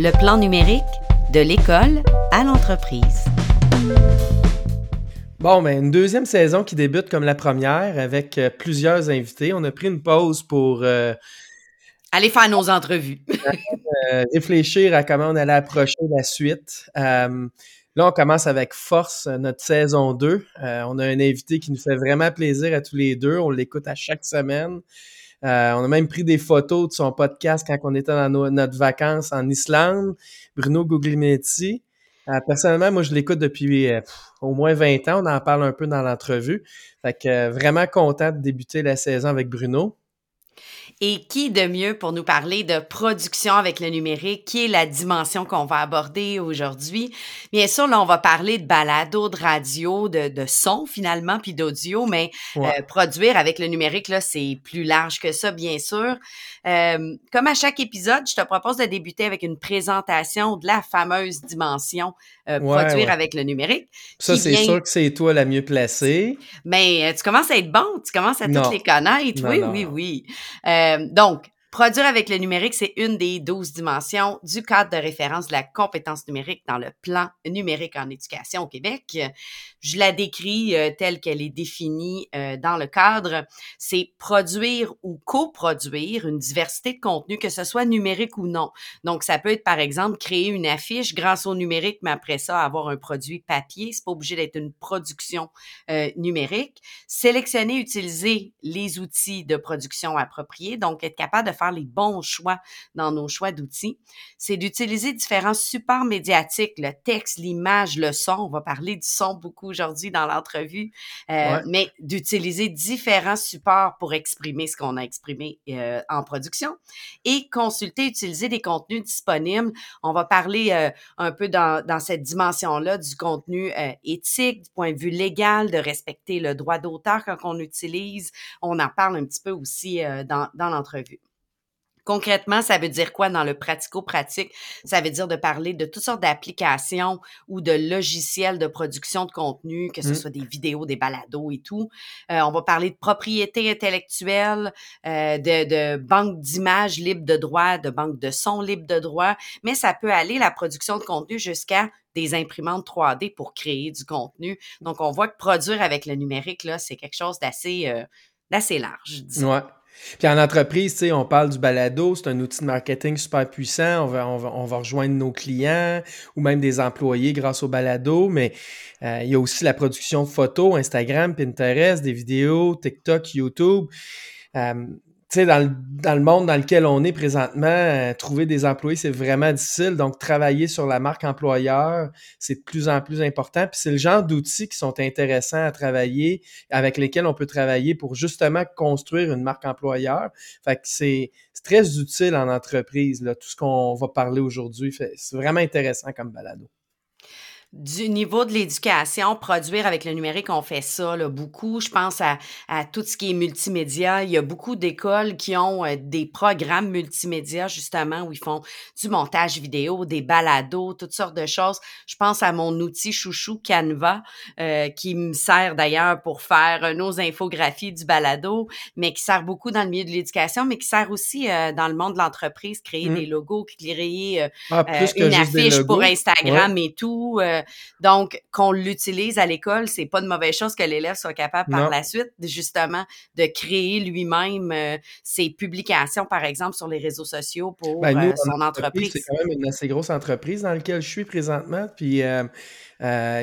le plan numérique de l'école à l'entreprise. Bon, ben, une deuxième saison qui débute comme la première avec euh, plusieurs invités. On a pris une pause pour euh, aller faire nos entrevues. Euh, réfléchir à comment on allait approcher la suite. là, on commence avec force notre saison 2. on a un invité qui nous fait vraiment plaisir à tous les deux. On l'écoute à chaque semaine. Euh, on a même pris des photos de son podcast quand on était dans notre vacances en Islande. Bruno Guglielminetti. Euh, personnellement, moi, je l'écoute depuis euh, au moins 20 ans. On en parle un peu dans l'entrevue. Fait que vraiment content de débuter la saison avec Bruno. Et qui de mieux pour nous parler de production avec le numérique, qui est la dimension qu'on va aborder aujourd'hui? Bien sûr, là, on va parler de balado, de radio, de, de son finalement, puis d'audio, mais euh, produire avec le numérique, là, c'est plus large que ça, bien sûr. Euh, comme à chaque épisode, je te propose de débuter avec une présentation de la fameuse dimension euh, produire avec le numérique. Ça, c'est sûr que c'est toi la mieux placée. Mais tu commences à être bon, tu commences à toutes les connaître. oui, oui, oui, euh, donc, Produire avec le numérique, c'est une des douze dimensions du cadre de référence de la compétence numérique dans le plan numérique en éducation au Québec. Je la décris euh, telle qu'elle est définie euh, dans le cadre. C'est produire ou coproduire une diversité de contenus, que ce soit numérique ou non. Donc, ça peut être, par exemple, créer une affiche grâce au numérique, mais après ça, avoir un produit papier. C'est pas obligé d'être une production euh, numérique. Sélectionner, utiliser les outils de production appropriés. Donc, être capable de faire les bons choix dans nos choix d'outils, c'est d'utiliser différents supports médiatiques, le texte, l'image, le son. On va parler du son beaucoup aujourd'hui dans l'entrevue, euh, mais d'utiliser différents supports pour exprimer ce qu'on a exprimé euh, en production et consulter, utiliser des contenus disponibles. On va parler euh, un peu dans, dans cette dimension-là du contenu éthique, du point de vue légal, de respecter le droit d'auteur quand on utilise. On en parle un petit peu aussi dans, dans l'entrevue. Concrètement, ça veut dire quoi dans le pratico-pratique? Ça veut dire de parler de toutes sortes d'applications ou de logiciels de production de contenu, que ce mmh. soit des vidéos, des balados et tout. Euh, on va parler de propriété intellectuelle, euh, de, de banque d'images libres de droit, de banque de sons libres de droit, mais ça peut aller la production de contenu jusqu'à des imprimantes 3D pour créer du contenu. Donc, on voit que produire avec le numérique, là, c'est quelque chose d'assez euh, large. Disons. Ouais. Puis en entreprise, on parle du balado, c'est un outil de marketing super puissant. On va rejoindre nos clients ou même des employés grâce au balado, mais euh, il y a aussi la production de photos, Instagram, Pinterest, des vidéos, TikTok, YouTube. Euh, tu dans le, dans le monde dans lequel on est présentement, euh, trouver des employés, c'est vraiment difficile. Donc, travailler sur la marque employeur, c'est de plus en plus important. Puis c'est le genre d'outils qui sont intéressants à travailler, avec lesquels on peut travailler pour justement construire une marque employeur. Fait que c'est très utile en entreprise, là, tout ce qu'on va parler aujourd'hui. C'est vraiment intéressant comme balado du niveau de l'éducation, produire avec le numérique, on fait ça là, beaucoup. Je pense à, à, tout ce qui est multimédia. Il y a beaucoup d'écoles qui ont euh, des programmes multimédia, justement, où ils font du montage vidéo, des balados, toutes sortes de choses. Je pense à mon outil chouchou Canva, euh, qui me sert d'ailleurs pour faire euh, nos infographies du balado, mais qui sert beaucoup dans le milieu de l'éducation, mais qui sert aussi dans le monde de l'entreprise, créer mmh. des logos, créer ah, une affiche pour Instagram et tout. Euh, donc, qu'on l'utilise à l'école, c'est pas de mauvaise chose que l'élève soit capable par la suite, justement, de créer lui-même euh, ses publications, par exemple, sur les réseaux sociaux pour ben, euh, son entreprise. C'est quand même une assez grosse entreprise dans laquelle je suis présentement. Puis, euh,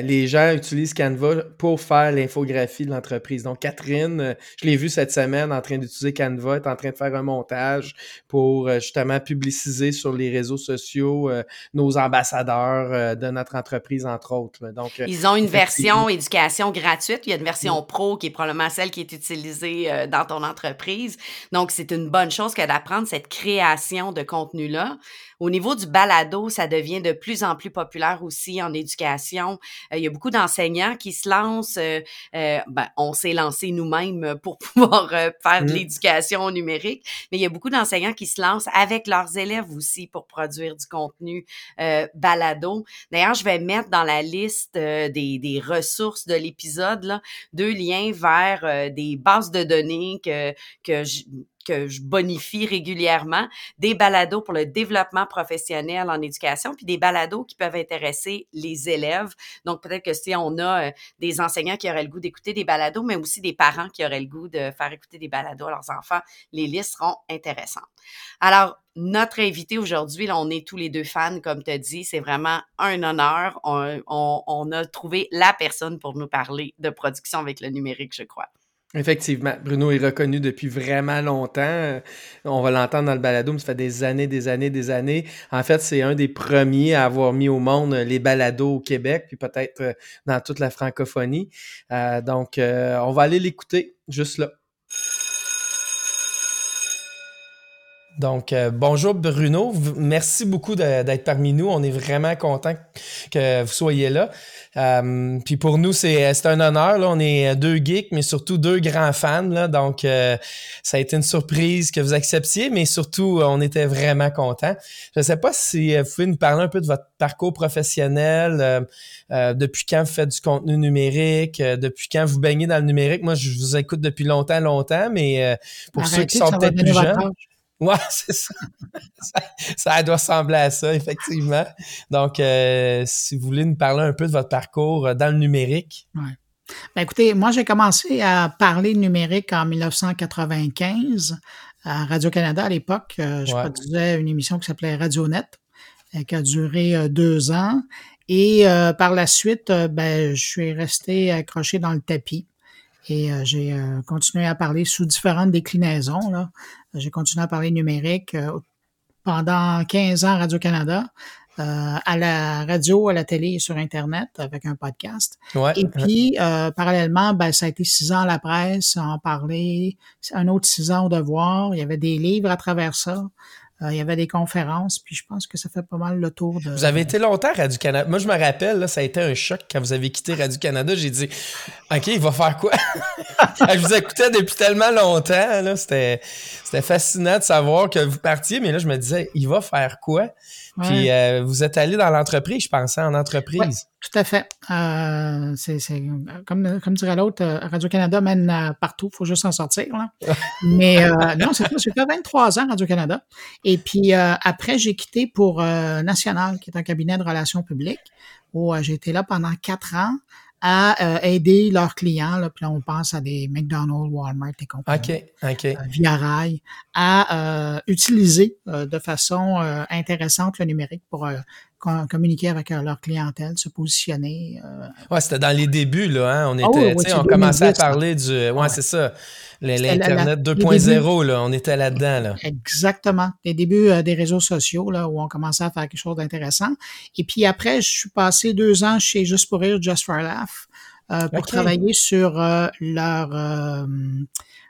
les gens utilisent Canva pour faire l'infographie de l'entreprise. Donc, Catherine, je l'ai vue cette semaine en train d'utiliser Canva, est en train de faire un montage pour justement publiciser sur les réseaux sociaux nos ambassadeurs de notre entreprise, entre autres. Donc, Ils ont une version éducation gratuite. Il y a une version pro qui est probablement celle qui est utilisée dans ton entreprise. Donc, c'est une bonne chose que d'apprendre cette création de contenu-là. Au niveau du balado, ça devient de plus en plus populaire aussi en éducation. Euh, il y a beaucoup d'enseignants qui se lancent. Euh, euh, ben, on s'est lancé nous-mêmes pour pouvoir faire de mmh. l'éducation numérique, mais il y a beaucoup d'enseignants qui se lancent avec leurs élèves aussi pour produire du contenu balado. D'ailleurs, je vais mettre dans la liste des, des, ressources de l'épisode deux liens vers des bases de données que, que je, que je bonifie régulièrement, des balados pour le développement professionnel en éducation, puis des balados qui peuvent intéresser les élèves. Donc, peut-être que si on a euh, des enseignants qui auraient le goût d'écouter des balados, mais aussi des parents qui auraient le goût de faire écouter des balados à leurs enfants, les listes seront intéressantes. Alors, notre invité aujourd'hui, on est tous les deux fans, comme tu dit, c'est vraiment un honneur. On, on a trouvé la personne pour nous parler de production avec le numérique, je crois. Effectivement, Bruno est reconnu depuis vraiment longtemps. On va l'entendre dans le balado, ça fait des années, des années, des années. En fait, c'est un des premiers à avoir mis au monde les balados au Québec, puis peut-être euh, dans toute la francophonie. Euh, donc, euh, on va aller l'écouter juste là. Donc, bonjour Bruno. Merci beaucoup d'être parmi nous. On est vraiment content que vous soyez là. Euh, puis pour nous, c'est un honneur. Là. On est deux geeks, mais surtout deux grands fans. Là. Donc, euh, ça a été une surprise que vous acceptiez, mais surtout, on était vraiment contents. Je ne sais pas si euh, vous pouvez nous parler un peu de votre parcours professionnel, depuis quand vous faites du contenu numérique, depuis quand vous baignez dans le numérique. Moi, je vous écoute depuis longtemps, longtemps, mais pour ceux qui sont peut-être plus jeunes. Ouais, c'est ça. ça. doit ressembler à ça, effectivement. Donc, euh, si vous voulez nous parler un peu de votre parcours euh, dans le numérique. Ouais. Ben écoutez, moi, j'ai commencé à parler numérique en 1995 à Radio-Canada à l'époque. Euh, je produisais une émission qui s'appelait RadioNet, qui a duré deux ans. Et par la suite, ben, je suis resté accroché dans le tapis. Et j'ai continué à parler sous différentes déclinaisons. Là. J'ai continué à parler numérique euh, pendant 15 ans à Radio-Canada. Euh, à la radio, à la télé et sur Internet avec un podcast. et puis, euh, parallèlement, ben, ça a été six ans à la presse, en parler, un autre six ans au devoir. Il y avait des livres à travers ça. Euh, il y avait des conférences, puis je pense que ça fait pas mal le tour de. Vous avez été longtemps à Radio-Canada. Moi, je me rappelle, là, ça a été un choc quand vous avez quitté Radio-Canada. J'ai dit, OK, il va faire quoi? je vous écoutais depuis tellement longtemps. C'était fascinant de savoir que vous partiez, mais là, je me disais, il va faire quoi? Puis euh, vous êtes allé dans l'entreprise, je pensais, en entreprise. tout à fait. Euh, c'est, comme, comme dirait l'autre, euh, Radio-Canada mène partout, il faut juste s'en sortir. Là. Mais non, c'est ça, c'était 23 ans Radio-Canada. Et puis après, j'ai quitté pour National, qui est un cabinet de relations publiques, où j'ai été là pendant quatre ans à euh, aider leurs clients, là, puis là, on pense à des McDonald's, Walmart et compagnie, euh, via Rail, à euh, utiliser de façon intéressante le numérique pour communiquer avec leur clientèle, se positionner. ouais, c'était dans les débuts, là, hein? On ah était, on commençait à parler du. Ouais, c'est ça. L'Internet 2.0, là, on était là-dedans. Là. Exactement. Les débuts euh, des réseaux sociaux, là, où on commençait à faire quelque chose d'intéressant. Et puis après, je suis passé deux ans chez Just pour rire, Just for Laugh, euh, pour travailler sur euh, leur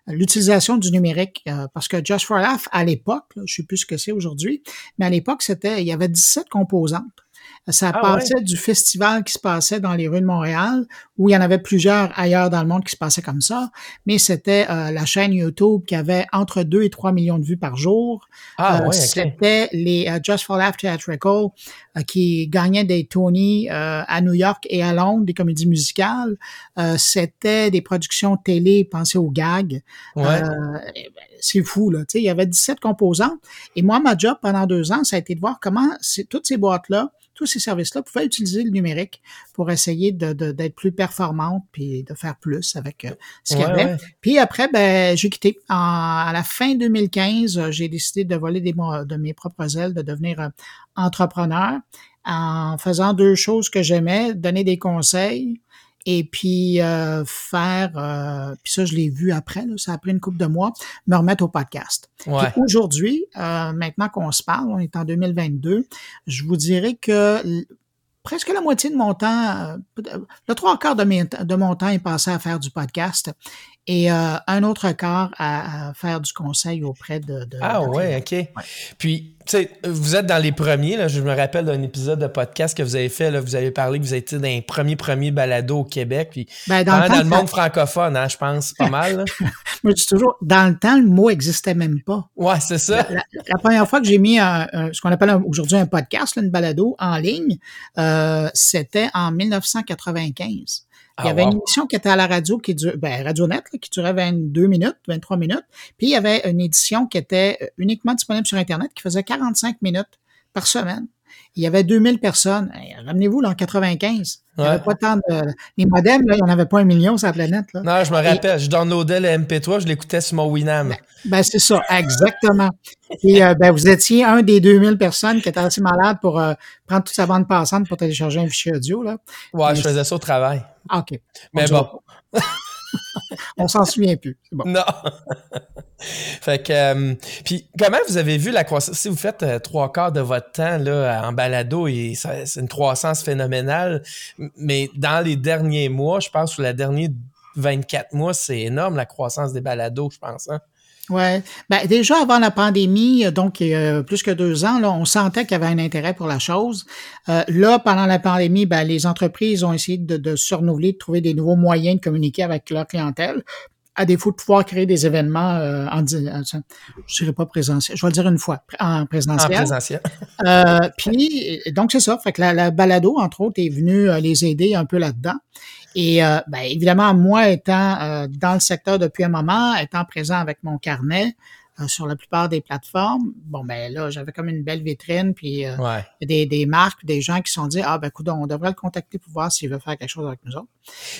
l'utilisation du numérique. parce que Just for à l'époque, je sais plus ce que c'est aujourd'hui, mais à l'époque, c'était il y avait 17 composantes. Ça ah passait du festival qui se passait dans les rues de Montréal, où il y en avait plusieurs ailleurs dans le monde qui se passaient comme ça, mais c'était euh, la chaîne YouTube qui avait entre 2 et 3 millions de vues par jour. Ah, euh, C'était les uh, Just for Laugh Theatrical qui gagnaient des Tony à New York et à Londres, des comédies musicales. c'était des productions télé, pensez aux gags. c'est fou, là. il y avait 17 composants. Et moi, ma job pendant deux ans, ça a été de voir comment toutes ces boîtes-là tous ces services-là pouvaient utiliser le numérique pour essayer d'être de, plus performante puis de faire plus avec euh, ce qu'il y avait. Puis après, ben, j'ai quitté. à la fin 2015, j'ai décidé de voler des, de mes propres ailes, de devenir euh, entrepreneur en faisant deux choses que j'aimais, donner des conseils et puis euh, faire, euh, puis ça je l'ai vu après, ça a pris une couple de mois, me remettre au podcast. Aujourd'hui, euh, maintenant qu'on se parle, on est en 2022, je vous dirais que presque la moitié de mon temps, le trois quarts de, de mon temps est passé à faire du podcast et euh, un autre quart à, faire du conseil auprès de. de ah ouais, ok. Puis, tu sais, vous êtes dans les premiers. Là, je me rappelle d'un épisode de podcast que vous avez fait. Là, vous avez parlé que vous étiez dans les premiers premiers balados au Québec. Puis, ben, dans, le, monde francophone, hein, je pense, pas mal. Moi, je dis toujours, dans le temps, le mot existait même pas. Ouais, c'est ça. La, première fois que j'ai mis un, ce qu'on appelle aujourd'hui un podcast, une balado en ligne, euh, c'était en 1995. Il y avait une émission qui était à la radio, qui durait, ben, RadioNet, qui durait 22 minutes, 23 minutes. Puis il y avait une édition qui était euh, uniquement disponible sur Internet, qui faisait 45 minutes par semaine. Il y avait 2000 personnes. Ramenez-vous, là, en 95. Il n'y avait pas tant de... Les modems, là, il n'y en avait pas un million sur la planète. Là. Non, je me rappelle. Je downloadais le MP3, je l'écoutais sur mon Winam. Ben, ben, c'est ça, exactement. Et euh, ben, vous étiez un des 2000 personnes qui étaient assez malades pour euh, prendre toute sa bande passante pour télécharger un fichier audio. Là. Ouais, je faisais ça au travail. Ah, OK. Mais bon. On s'en souvient plus. Bon. Non. fait que, euh, puis comment vous avez vu la croissance? Si vous faites euh, trois quarts de votre temps là, en balado, c'est une croissance phénoménale, mais dans les derniers mois, je pense, sur la dernière 24 mois, c'est énorme la croissance des balados, je pense. Hein? Ouais. Ben, déjà avant la pandémie, euh, donc il y a plus que deux ans, là, on sentait qu'il y avait un intérêt pour la chose. Euh, là, pendant la pandémie, ben, les entreprises ont essayé de, de se renouveler, de trouver des nouveaux moyens de communiquer avec leur clientèle à défaut de pouvoir créer des événements euh, en, je dirais pas présentiel, je vais le dire une fois, en présentiel. En présentiel. euh, puis, donc c'est ça, fait que la, la, balado, entre autres, est venue les aider un peu là-dedans. Et euh, ben, évidemment, moi étant euh, dans le secteur depuis un moment, étant présent avec mon carnet euh, sur la plupart des plateformes, bon ben là, j'avais comme une belle vitrine, puis des, des marques, des gens qui se sont dit Ah ben écoute, on devrait le contacter pour voir s'il veut faire quelque chose avec nous autres.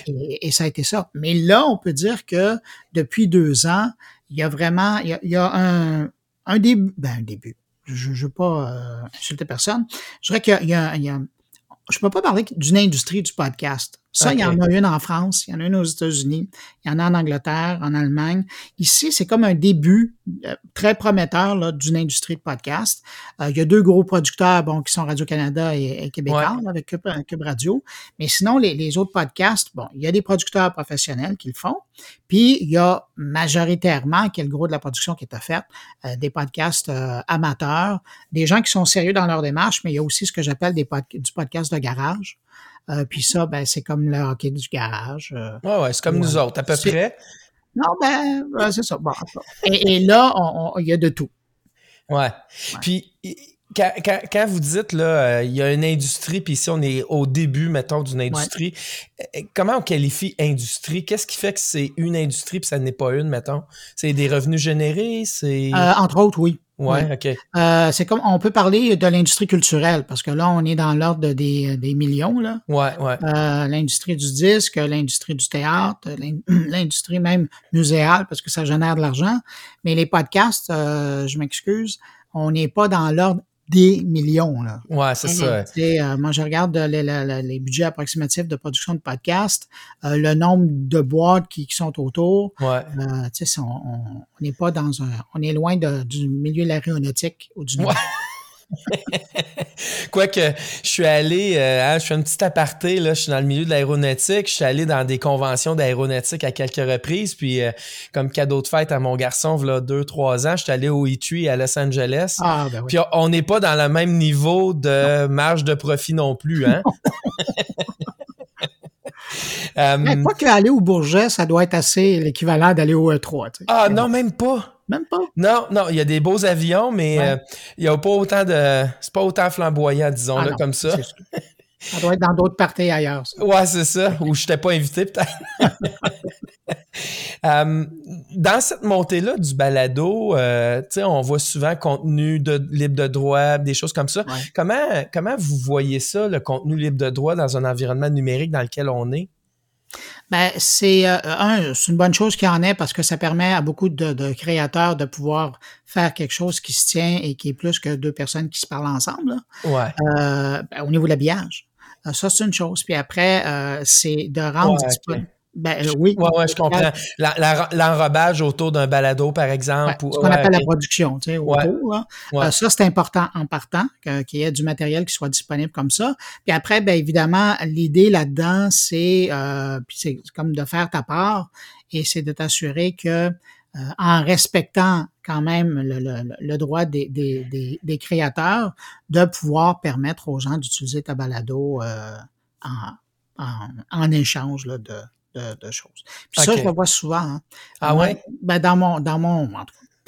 Et, ça a été ça. Mais là, on peut dire que depuis deux ans, il y a vraiment, il y a, un, un début, ben un début. Je ne veux pas insulter personne. Je dirais qu'il y a, il y a je peux pas parler d'une industrie du podcast. Ça, il y en a une en France, il y en a une aux États-Unis, il y en a en Angleterre, en Allemagne. Ici, c'est comme un début euh, très prometteur d'une industrie de podcast. Euh, il y a deux gros producteurs bon, qui sont Radio-Canada et, Québécois avec Cube, Radio. Mais sinon, les, les, autres podcasts, bon, il y a des producteurs professionnels qui le font. Puis, il y a majoritairement, qui est le gros de la production qui est offerte, euh, des podcasts amateurs, des gens qui sont sérieux dans leur démarche, mais il y a aussi ce que j'appelle des du podcast de garage. Euh, puis ça, ben, c'est comme le hockey du garage. Euh, ouais, ouais, c'est comme nous autres, à peu près. Non, ben, c'est ça. Bon, et, là, il y a de tout. Ouais. Puis, quand, quand, vous dites, là, euh, il y a une industrie, puis ici, on est au début, mettons, d'une industrie, comment on qualifie industrie? Qu'est-ce qui fait que c'est une industrie, puis ça n'est pas une, mettons? C'est des revenus générés? C'est... entre autres, oui. Ouais, OK. Euh, c'est comme on peut parler de l'industrie culturelle parce que là on est dans l'ordre des, des millions là. Ouais, ouais. Euh, l'industrie du disque, l'industrie du théâtre, l'industrie même muséale parce que ça génère de l'argent. Mais les podcasts, euh, je m'excuse, on n'est pas dans l'ordre des millions. Là. Ouais, c'est ça. Euh, moi, je regarde les, les, budgets approximatifs de production de podcasts, euh, le nombre de boîtes qui, qui sont autour. Ouais. Euh, on n'est pas dans un. On est loin de, du milieu de l'aéronautique ou du. Ouais. Quoique, je suis allé, euh, hein, je suis un petit aparté, là, je suis dans le milieu de l'aéronautique, je suis allé dans des conventions d'aéronautique à quelques reprises, puis euh, comme cadeau de fête à mon garçon, voilà deux, trois ans, je suis allé au E3 à Los Angeles. Ah, ben Puis on n'est pas dans le même niveau de marge de profit non plus, hein? euh, Mais pas qu'aller au Bourget, ça doit être assez l'équivalent d'aller au E3. Ah non, même pas. Même pas? Non, non, il y a des beaux avions, mais euh, il y a pas autant de. C'est pas autant flamboyant, disons, ah comme ça. Ça doit être dans d'autres parties ailleurs. Ouais, c'est ça. Où je t'ai pas invité, peut-être. Euh, dans cette montée-là du balado, euh, on voit souvent contenu de, libre de droit, des choses comme ça. Comment, comment vous voyez ça, le contenu libre de droit, dans un environnement numérique dans lequel on est? Ben, c'est euh, un, c'est une bonne chose qu'il y en ait parce que ça permet à beaucoup de, créateurs de pouvoir faire quelque chose qui se tient et qui est plus que deux personnes qui se parlent ensemble. Ouais. Euh, ben, au niveau de l'habillage. Euh, ça, c'est une chose. Puis après, c'est de rendre disponible. Ben, euh, oui. Ouais, ouais, je comprends. L'enrobage autour d'un balado, par exemple. ce qu'on appelle la production, tu sais, autour. Euh, ça, c'est important en partant, qu'il y ait du matériel qui soit disponible comme ça. Puis après, bien évidemment, l'idée là-dedans, c'est euh, c'est comme de faire ta part et c'est de t'assurer que euh, en respectant quand même le, le, le droit des, des, des, créateurs de pouvoir permettre aux gens d'utiliser ta balado en, en, en, échange là, de, de, choses. Puis ça, je le vois souvent. Hein. Ah ouais? Ben dans mon, dans mon,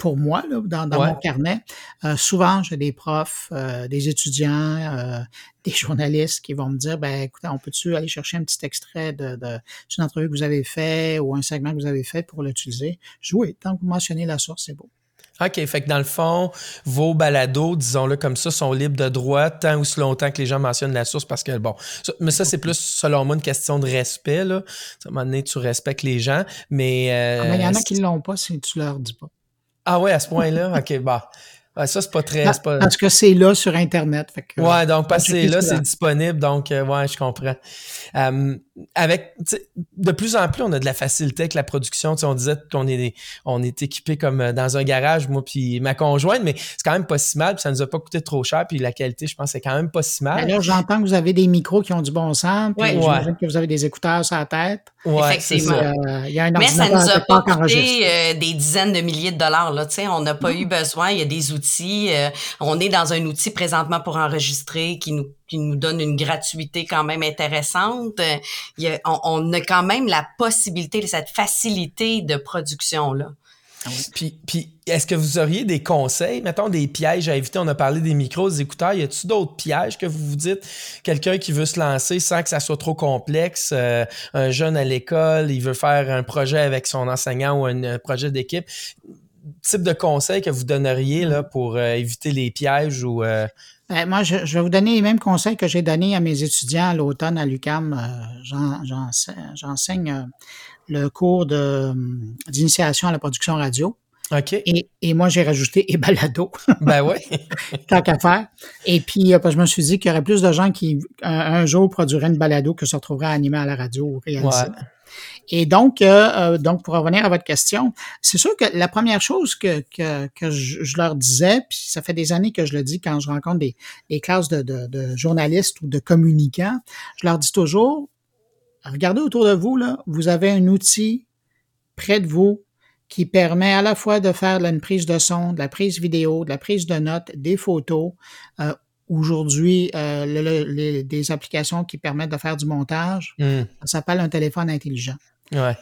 pour moi, là, dans, dans mon carnet. Euh, souvent, j'ai des profs, euh, des étudiants, euh, des journalistes qui vont me dire, ben, écoutez, on peut-tu aller chercher un petit extrait de, entrevue que vous avez fait ou un segment que vous avez fait pour l'utiliser? Je oui, tant que vous mentionnez la source, c'est beau. OK, fait que dans le fond, vos balados, disons-le comme ça, sont libres de droit tant ou si longtemps que les gens mentionnent la source parce que, bon, mais ça, c'est plus, selon moi, une question de respect, là. À un moment donné, tu respectes les gens, mais... Ah, mais il y en a qui ne l'ont pas si tu leur dis pas. Ah ouais, à ce point-là? OK, bah. Ça, c'est pas très. Pas... Parce que c'est là sur Internet. Fait que, ouais, donc parce que c'est là, c'est disponible. Donc, euh, ouais, je comprends. Euh, avec de plus en plus, on a de la facilité avec la production. on disait qu'on est on est équipé comme euh, dans un garage, moi puis ma conjointe, mais c'est quand même pas si mal. Puis ça nous a pas coûté trop cher. Puis la qualité, je pense, c'est quand même pas si mal. Alors, j'entends que vous avez des micros qui ont du bon sens. Puis j'imagine que vous avez des écouteurs sur la tête. Ouais, Effectivement. Euh, y a un mais ça nous a pas coûté euh, des dizaines de milliers de dollars. Là, on n'a pas eu besoin. Il y a des outils. On est dans un outil présentement pour enregistrer qui nous qui nous donne une gratuité quand même intéressante. on, a quand même la possibilité, cette facilité de production-là. Puis, puis est-ce que vous auriez des conseils, mettons des pièges à éviter? On a parlé des micros, des écouteurs. Y a-t-il d'autres pièges que vous vous dites? Quelqu'un qui veut se lancer sans que ça soit trop complexe, euh, un jeune à l'école, il veut faire un projet avec son enseignant ou un, projet d'équipe. Type de conseils que vous donneriez là, pour euh, éviter les pièges ou euh, ben, moi, je, vais vous donner les mêmes conseils que j'ai donnés à mes étudiants à l'automne à l'UCAM. Euh, j'enseigne le cours d'initiation à la production radio. OK. Et, et moi, j'ai rajouté et balado. Ben oui. Tant qu'à faire. Et puis, je me suis dit qu'il y aurait plus de gens qui, un, jour, produiraient une balado que se retrouveraient animés à la radio ou réalisés. Ouais. Et donc, euh, euh, donc pour revenir à votre question, c'est sûr que la première chose que, je, leur disais, puis ça fait des années que je le dis quand je rencontre des, classes de, journalistes ou de communicants, je leur dis toujours, regardez autour de vous, vous avez un outil près de vous qui permet à la fois de faire une prise de son, de la prise vidéo, de la prise de notes, des photos, euh, aujourd'hui euh, des applications qui permettent de faire du montage. Hmm. Ça s'appelle un téléphone intelligent.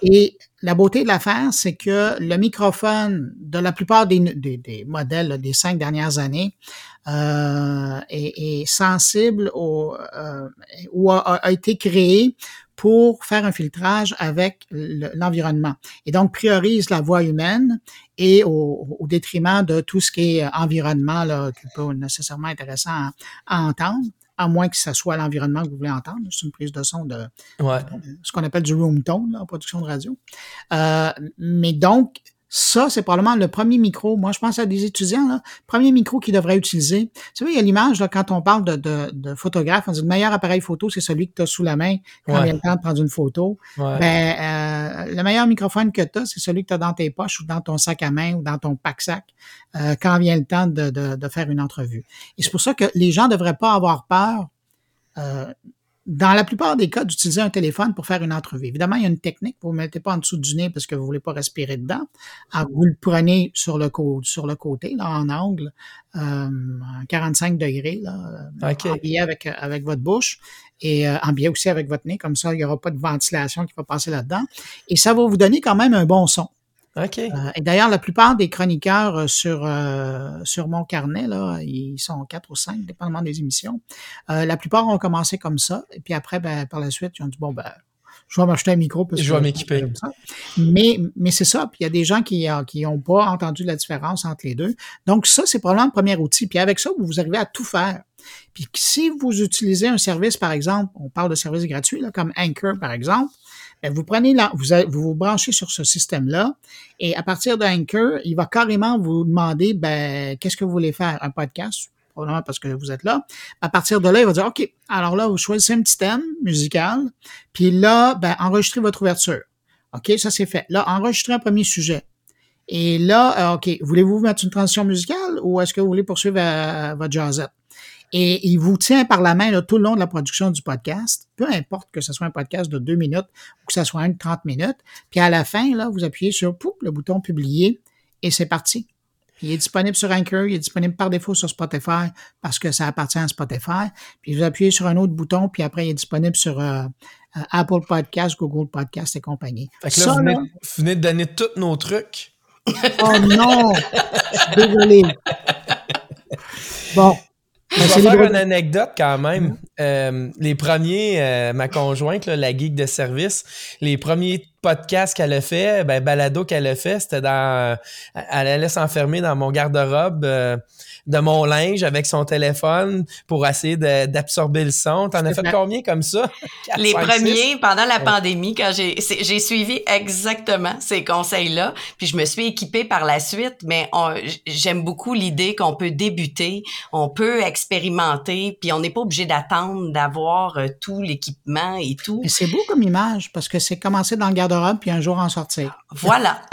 Et la beauté de l'affaire, c'est que le microphone de la plupart des, des, modèles des cinq dernières années euh, est, est, sensible au, euh, ou a, a, été créé pour faire un filtrage avec l'environnement. et donc priorise la voix humaine et au, au, détriment de tout ce qui est environnement là, qui peut nécessairement intéressant à, à entendre à moins que ce soit l'environnement que vous voulez entendre. C'est une prise de son de, ce qu'on appelle du room tone en production de radio. Euh, mais donc, ça, c'est probablement le premier micro. Moi, je pense à des étudiants, là, premier micro qu'ils devraient utiliser. Tu sais, il y a l'image, quand on parle de, de, de photographe, on dit le meilleur appareil photo, c'est celui que tu as sous la main quand il y a le temps de prendre une photo. Ben, euh, le meilleur microphone que tu as, c'est celui que tu as dans tes poches ou dans ton sac à main ou dans ton pack-sac euh, quand vient le temps de, de, de faire une entrevue. Et c'est pour ça que les gens ne devraient pas avoir peur euh, dans la plupart des cas, d'utiliser un téléphone pour faire une entrevue. Évidemment, il y a une technique. Vous ne mettez pas en dessous du nez parce que vous ne voulez pas respirer dedans. Alors, vous le prenez sur le, sur le côté, là, en angle, euh, 45 degrés, là, en biais avec, avec votre bouche et euh, en biais aussi avec votre nez. Comme ça, il n'y aura pas de ventilation qui va passer là-dedans. Et ça va vous donner quand même un bon son. Euh, et d'ailleurs, la plupart des chroniqueurs euh, sur, euh, sur mon carnet, là, ils sont quatre ou cinq, dépendamment des émissions. la plupart ont commencé comme ça. Et puis après, ben, par la suite, ils ont dit, bon, ben, je vais m'acheter un micro. Parce je vais m'équiper. Mais, mais c'est ça. Puis il y a des gens qui n'ont pas entendu la différence entre les deux. Donc ça, c'est probablement le premier outil. Puis avec ça, vous arrivez à tout faire. Puis si vous utilisez un service, par exemple, on parle de services gratuits, là, comme Anchor, par exemple, vous prenez là, vous, vous vous branchez sur ce système-là et à partir d'Anchor, il va carrément vous demander ben, qu'est-ce que vous voulez faire, un podcast, probablement parce que vous êtes là. À partir de là, il va dire OK, alors là, vous choisissez un petit thème musical, puis là, ben, enregistrez votre ouverture. OK, ça c'est fait. Là, enregistrez un premier sujet. Et là, euh, OK, voulez-vous mettre une transition musicale ou est-ce que vous voulez poursuivre euh, votre jazzette? Et il vous tient par la main tout le long de la production du podcast, peu importe que ce soit un podcast de deux minutes ou que ce soit un de 30 minutes. Puis à la fin, là, vous appuyez sur le bouton publier et c'est parti. Il est disponible sur Anchor, il est disponible par défaut sur Spotify parce que ça appartient à Spotify. Puis vous appuyez sur un autre bouton, puis après il est disponible sur euh, euh, Apple Podcast, Google Podcast et compagnie. Fait que là, vous, venez, de donner tous nos trucs. oh non! Je suis désolé. Bon. Je vais faire une anecdote quand même. Euh, les premiers, euh, ma conjointe, la geek de service, les premiers podcasts qu'elle a fait, ben, balado qu'elle a fait, c'était dans. Elle allait s'enfermer dans mon garde-robe. Euh, de mon linge avec son téléphone pour essayer d'absorber le son. T'en as fait combien comme ça? les premiers, pendant la pandémie, quand j'ai suivi exactement ces conseils-là, puis je me suis équipée par la suite, mais j'aime beaucoup l'idée qu'on peut débuter, on peut expérimenter, puis on n'est pas obligé d'attendre d'avoir euh, tout l'équipement et tout. Mais c'est beau comme image, parce que c'est commencer dans le garde-robe, puis un jour en sortir. Voilà.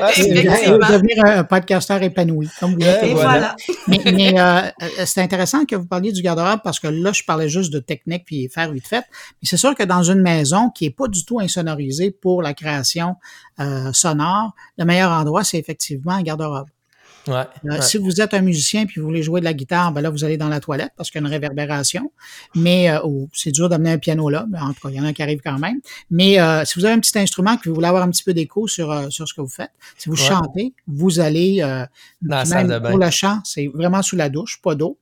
devenir un podcasteur épanoui, comme vous Et voilà. mais, euh, euh, c'est intéressant que vous parliez du garde-robe parce que là, je parlais juste de technique puis faire vite fait. Mais c'est sûr que dans une maison qui est pas du tout insonorisée pour la création euh, sonore, le meilleur endroit, c'est effectivement un garde-robe. Euh, si vous êtes un musicien puis vous voulez jouer de la guitare, ben là, vous allez dans la toilette parce qu'il y a une réverbération. Mais euh, c'est dur d'amener un piano là. Mais en tout cas, il y en a qui arrivent quand même. Mais euh, si vous avez un petit instrument que vous voulez avoir un petit peu d'écho sur, sur ce que vous faites, si vous chantez, vous allez dans la pour le chant, c'est vraiment sous la douche, pas d'eau.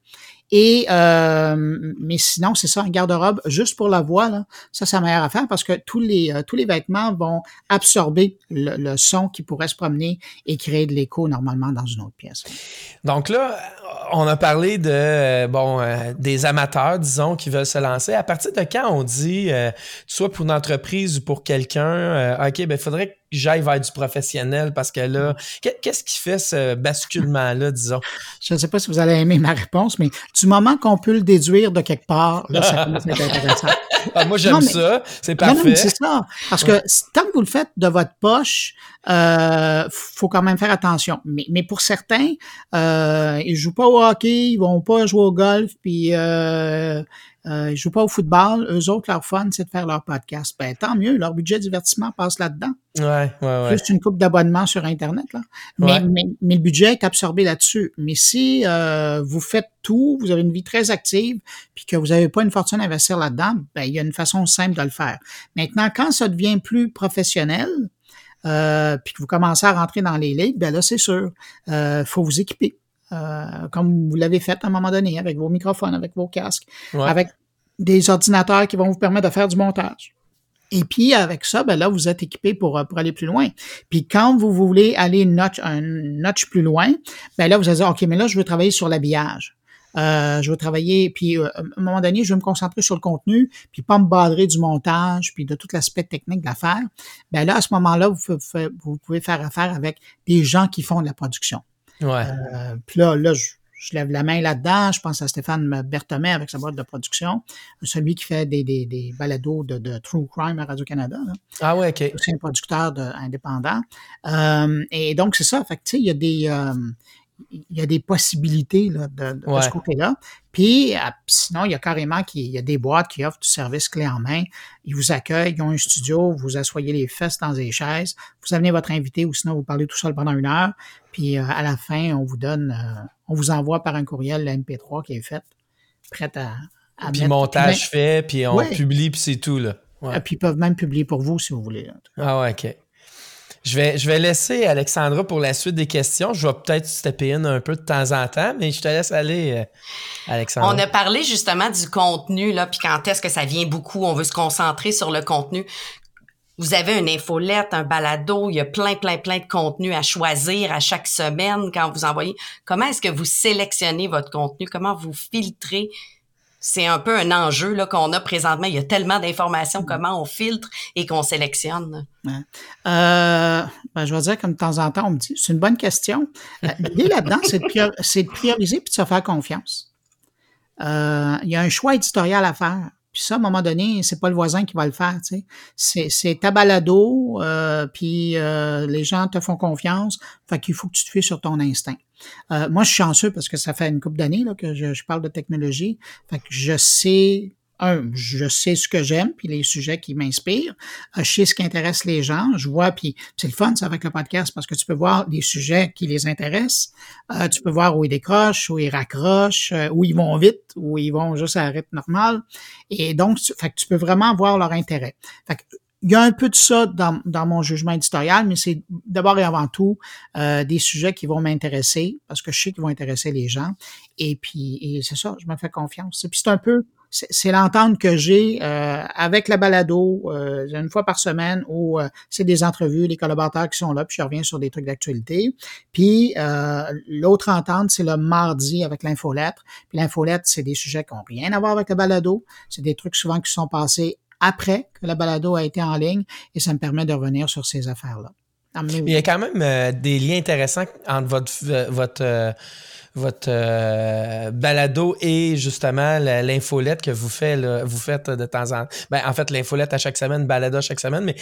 Et euh, mais sinon, c'est ça, un garde-robe juste pour la voix, là, ça, c'est la meilleure affaire parce que tous les euh, tous les vêtements vont absorber le, son qui pourrait se promener et créer de l'écho normalement dans une autre pièce. Donc là, on a parlé de euh, bon des amateurs, disons, qui veulent se lancer. À partir de quand on dit, soit pour une entreprise ou pour quelqu'un, ok, ben faudrait j'aille vers du professionnel parce que là, qu'est-ce qui fait ce basculement-là, disons? Je ne sais pas si vous allez aimer ma réponse, mais du moment qu'on peut le déduire de quelque part, là, ça commence à être intéressant. Ah, moi, j'aime ça. C'est parfait. c'est ça. Parce que tant que vous le faites de votre poche, euh, faut quand même faire attention. Mais, mais pour certains, euh, ils jouent pas au hockey, ils vont pas jouer au golf, puis euh, euh, ils jouent pas au football. Eux autres, leur fun, c'est de faire leur podcast. Ben, tant mieux, leur budget de divertissement passe là-dedans. Ouais, ouais, ouais. Plus une coupe d'abonnement sur Internet, là. Mais, mais, mais, le budget est absorbé là-dessus. Mais si euh, vous faites tout, vous avez une vie très active, puis que vous n'avez pas une fortune à investir là-dedans, ben, il y a une façon simple de le faire. Maintenant, quand ça devient plus professionnel, euh, puis que vous commencez à rentrer dans les ligues, ben là, c'est sûr, euh, faut vous équiper. Euh, comme vous l'avez fait à un moment donné, avec vos microphones, avec vos casques, avec des ordinateurs qui vont vous permettre de faire du montage. Et puis avec ça, ben là, vous êtes équipé pour, euh, pour aller plus loin. Puis quand vous voulez aller une notch, un notch plus loin, ben là, vous allez dire, OK, mais là, je veux travailler sur l'habillage. Euh, je veux travailler, puis à un moment donné, je veux me concentrer sur le contenu, puis pas me badrer du montage, puis de tout l'aspect technique de l'affaire. Ben là, à ce moment-là, vous, vous pouvez faire affaire avec des gens qui font de la production. Ouais. Euh, puis là, là, je, lève la main là-dedans. Je pense à Stéphane Berthomé avec sa boîte de production, celui qui fait des, des, des balados de, de, True Crime à Radio-Canada. Ah ouais, OK. C'est un producteur de, indépendant. Euh, et donc, c'est ça. Fait que, tu sais, il y a des... Il y a des possibilités là, de, de, ce côté-là. Puis euh, sinon, il y a carrément il y a des boîtes qui offrent du service clé en main. Ils vous accueillent, ils ont un studio, vous asseyez les fesses dans des chaises, vous amenez votre invité ou sinon vous parlez tout seul pendant une heure. Puis euh, à la fin, on vous donne, euh, on vous envoie par un courriel la MP3 qui est faite, prête à, à puis montage fait, puis on publie, puis c'est tout là. Puis ils peuvent même publier pour vous si vous voulez. Ah ouais, ok. Je vais, je vais laisser Alexandra pour la suite des questions. Je vais peut-être stepper in un peu de temps en temps, mais je te laisse aller, euh, Alexandra. On a parlé justement du contenu, là, puis quand est-ce que ça vient beaucoup, on veut se concentrer sur le contenu. Vous avez une infolette, un balado, il y a plein, plein, plein de contenu à choisir à chaque semaine quand vous envoyez. Comment est-ce que vous sélectionnez votre contenu? Comment vous filtrez c'est un peu un enjeu là qu'on a présentement. Il y a tellement d'informations, mm. comment on filtre et qu'on sélectionne. Euh, ben, je vais dire comme de temps en temps, on me dit, c'est une bonne question. Euh, l'idée là-dedans, c'est de, prioriser puis de se faire confiance. Euh, il y a un choix éditorial à faire. Puis ça, à un moment donné, c'est pas le voisin qui va le faire, tu sais. C'est ta balado, euh, puis euh, les gens te font confiance. Fait qu'il faut que tu te fies sur ton instinct. Euh, moi, je suis chanceux parce que ça fait une couple d'années que je, je, parle de technologie. Fait que je sais un, je sais ce que j'aime, puis les sujets qui m'inspirent. Euh, je sais ce qui intéresse les gens. Je vois, puis c'est le fun, ça, avec le podcast, parce que tu peux voir les sujets qui les intéressent. Euh, tu peux voir où ils décrochent, où ils raccrochent, euh, où ils vont vite, où ils vont juste à un rythme normal. Et donc, tu, fait tu peux vraiment voir leur intérêt. Il y a un peu de ça dans, dans mon jugement éditorial, mais c'est d'abord et avant tout euh, des sujets qui vont m'intéresser parce que je sais qu'ils vont intéresser les gens. Et puis, et c'est ça, je me fais confiance. Et puis c'est un peu, c'est l'entente que j'ai euh, avec la balado euh, une fois par semaine où euh, c'est des entrevues, les collaborateurs qui sont là, puis je reviens sur des trucs d'actualité. Puis l'autre entente, c'est le mardi avec l'infolettre. Puis l'infolettre, c'est des sujets qui n'ont rien à voir avec la balado. C'est des trucs souvent qui sont passés après que la balado a été en ligne et ça me permet de revenir sur ces affaires-là. Il y a quand même des liens intéressants entre votre, votre votre euh, balado et justement l'infolette que vous faites, vous faites de temps en temps. Ben, en fait, l'infolette à chaque semaine, balado à chaque semaine, mais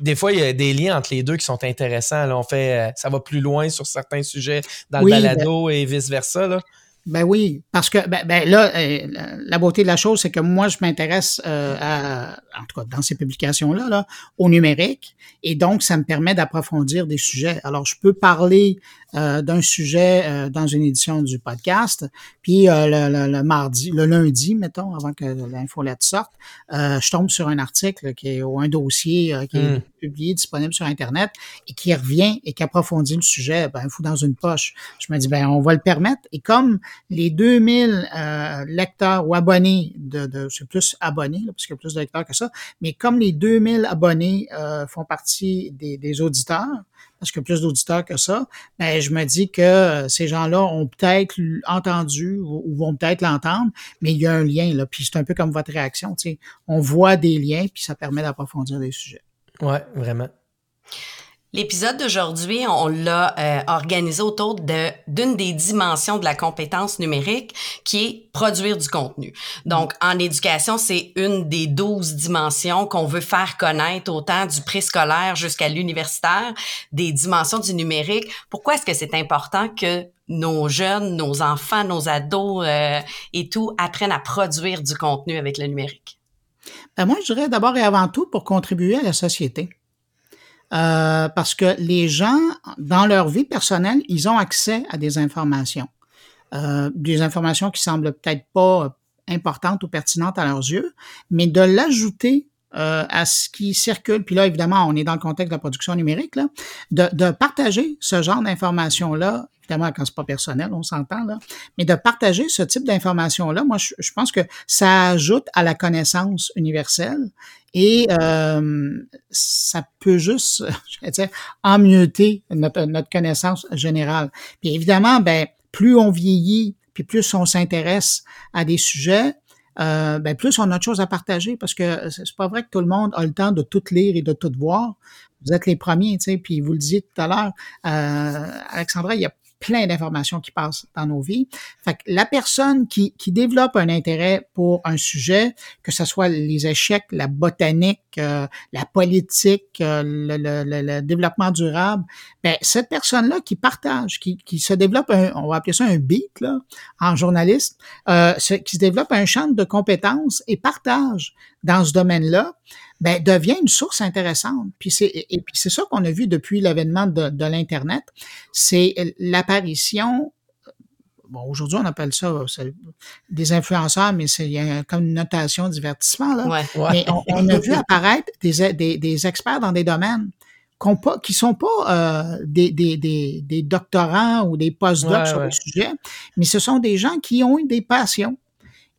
des fois, il y a des liens entre les deux qui sont intéressants. Là. On fait, euh, ça va plus loin sur certains sujets dans le balado et vice-versa. Ben oui, parce que ben, ben là, euh, la beauté de la chose, c'est que moi, je m'intéresse euh, à, en tout cas dans ces publications-là, là, au numérique, et donc ça me permet d'approfondir des sujets. Alors, je peux parler euh, d'un sujet dans une édition du podcast, puis le, mardi, le lundi, mettons, avant que l'infolette sorte, je tombe sur un article qui est ou un dossier qui est hmm. publié, disponible sur Internet, et qui revient et qui approfondit le sujet. Ben, il faut dans une poche. Je me dis, ben, on va le permettre. Et comme les 2000 euh, lecteurs ou abonnés de, de c'est plus abonnés parce qu'il y a plus de lecteurs que ça, mais comme les 2000 abonnés euh, font partie des, des, auditeurs, parce qu'il y a plus d'auditeurs que ça, ben je me dis que euh, ces gens-là ont peut-être entendu ou, vont peut-être l'entendre, mais il y a un lien là, puis c'est un peu comme votre réaction, tu sais, on voit des liens puis ça permet d'approfondir des sujets. Ouais, vraiment. L'épisode d'aujourd'hui, on l'a euh, organisé autour de d'une des dimensions de la compétence numérique qui est produire du contenu. Donc, en éducation, c'est une des douze dimensions qu'on veut faire connaître autant du préscolaire jusqu'à l'universitaire, des dimensions du numérique. Pourquoi est-ce que c'est important que nos jeunes, nos enfants, nos ados euh, et tout apprennent à produire du contenu avec le numérique? Ben moi, je dirais d'abord et avant tout pour contribuer à la société. Euh, parce que les gens, dans leur vie personnelle, ils ont accès à des informations. Euh, des informations qui semblent peut-être pas importantes ou pertinentes à leurs yeux, mais de l'ajouter euh, à ce qui circule, puis là, évidemment, on est dans le contexte de la production numérique, là, de, de partager ce genre d'informations-là évidemment quand c'est pas personnel, on s'entend là, mais de partager ce type d'informations là, moi je, je, pense que ça ajoute à la connaissance universelle et euh, ça peut juste, je vais dire, emmieuter notre, notre connaissance générale. Puis évidemment, ben plus on vieillit, puis plus on s'intéresse à des sujets, euh, ben plus on a de choses à partager parce que c'est pas vrai que tout le monde a le temps de tout lire et de tout voir. Vous êtes les premiers, tu sais, puis vous le disiez tout à l'heure, euh, Alexandra, il y a plein d'informations qui passent dans nos vies. Fait que la personne qui, qui développe un intérêt pour un sujet, que ce soit les échecs, la botanique, euh, la politique, euh, le, le, le, développement durable, ben, cette personne-là qui partage, qui, qui se développe, un, on va appeler ça un beat là, en journaliste, euh, qui se développe un champ de compétences et partage dans ce domaine-là, ben, devient une source intéressante. Puis c'est, et puis c'est ça qu'on a vu depuis l'avènement de, de l'Internet, c'est l'apparition bon, aujourd'hui, on appelle ça des influenceurs, mais c'est, il y a comme une notation divertissement, là. Ouais, Mais on, a vu apparaître des, des, des, experts dans des domaines qui sont pas euh, des, des, des, des, doctorants ou des postdocs sur le sujet, mais ce sont des gens qui ont eu des passions,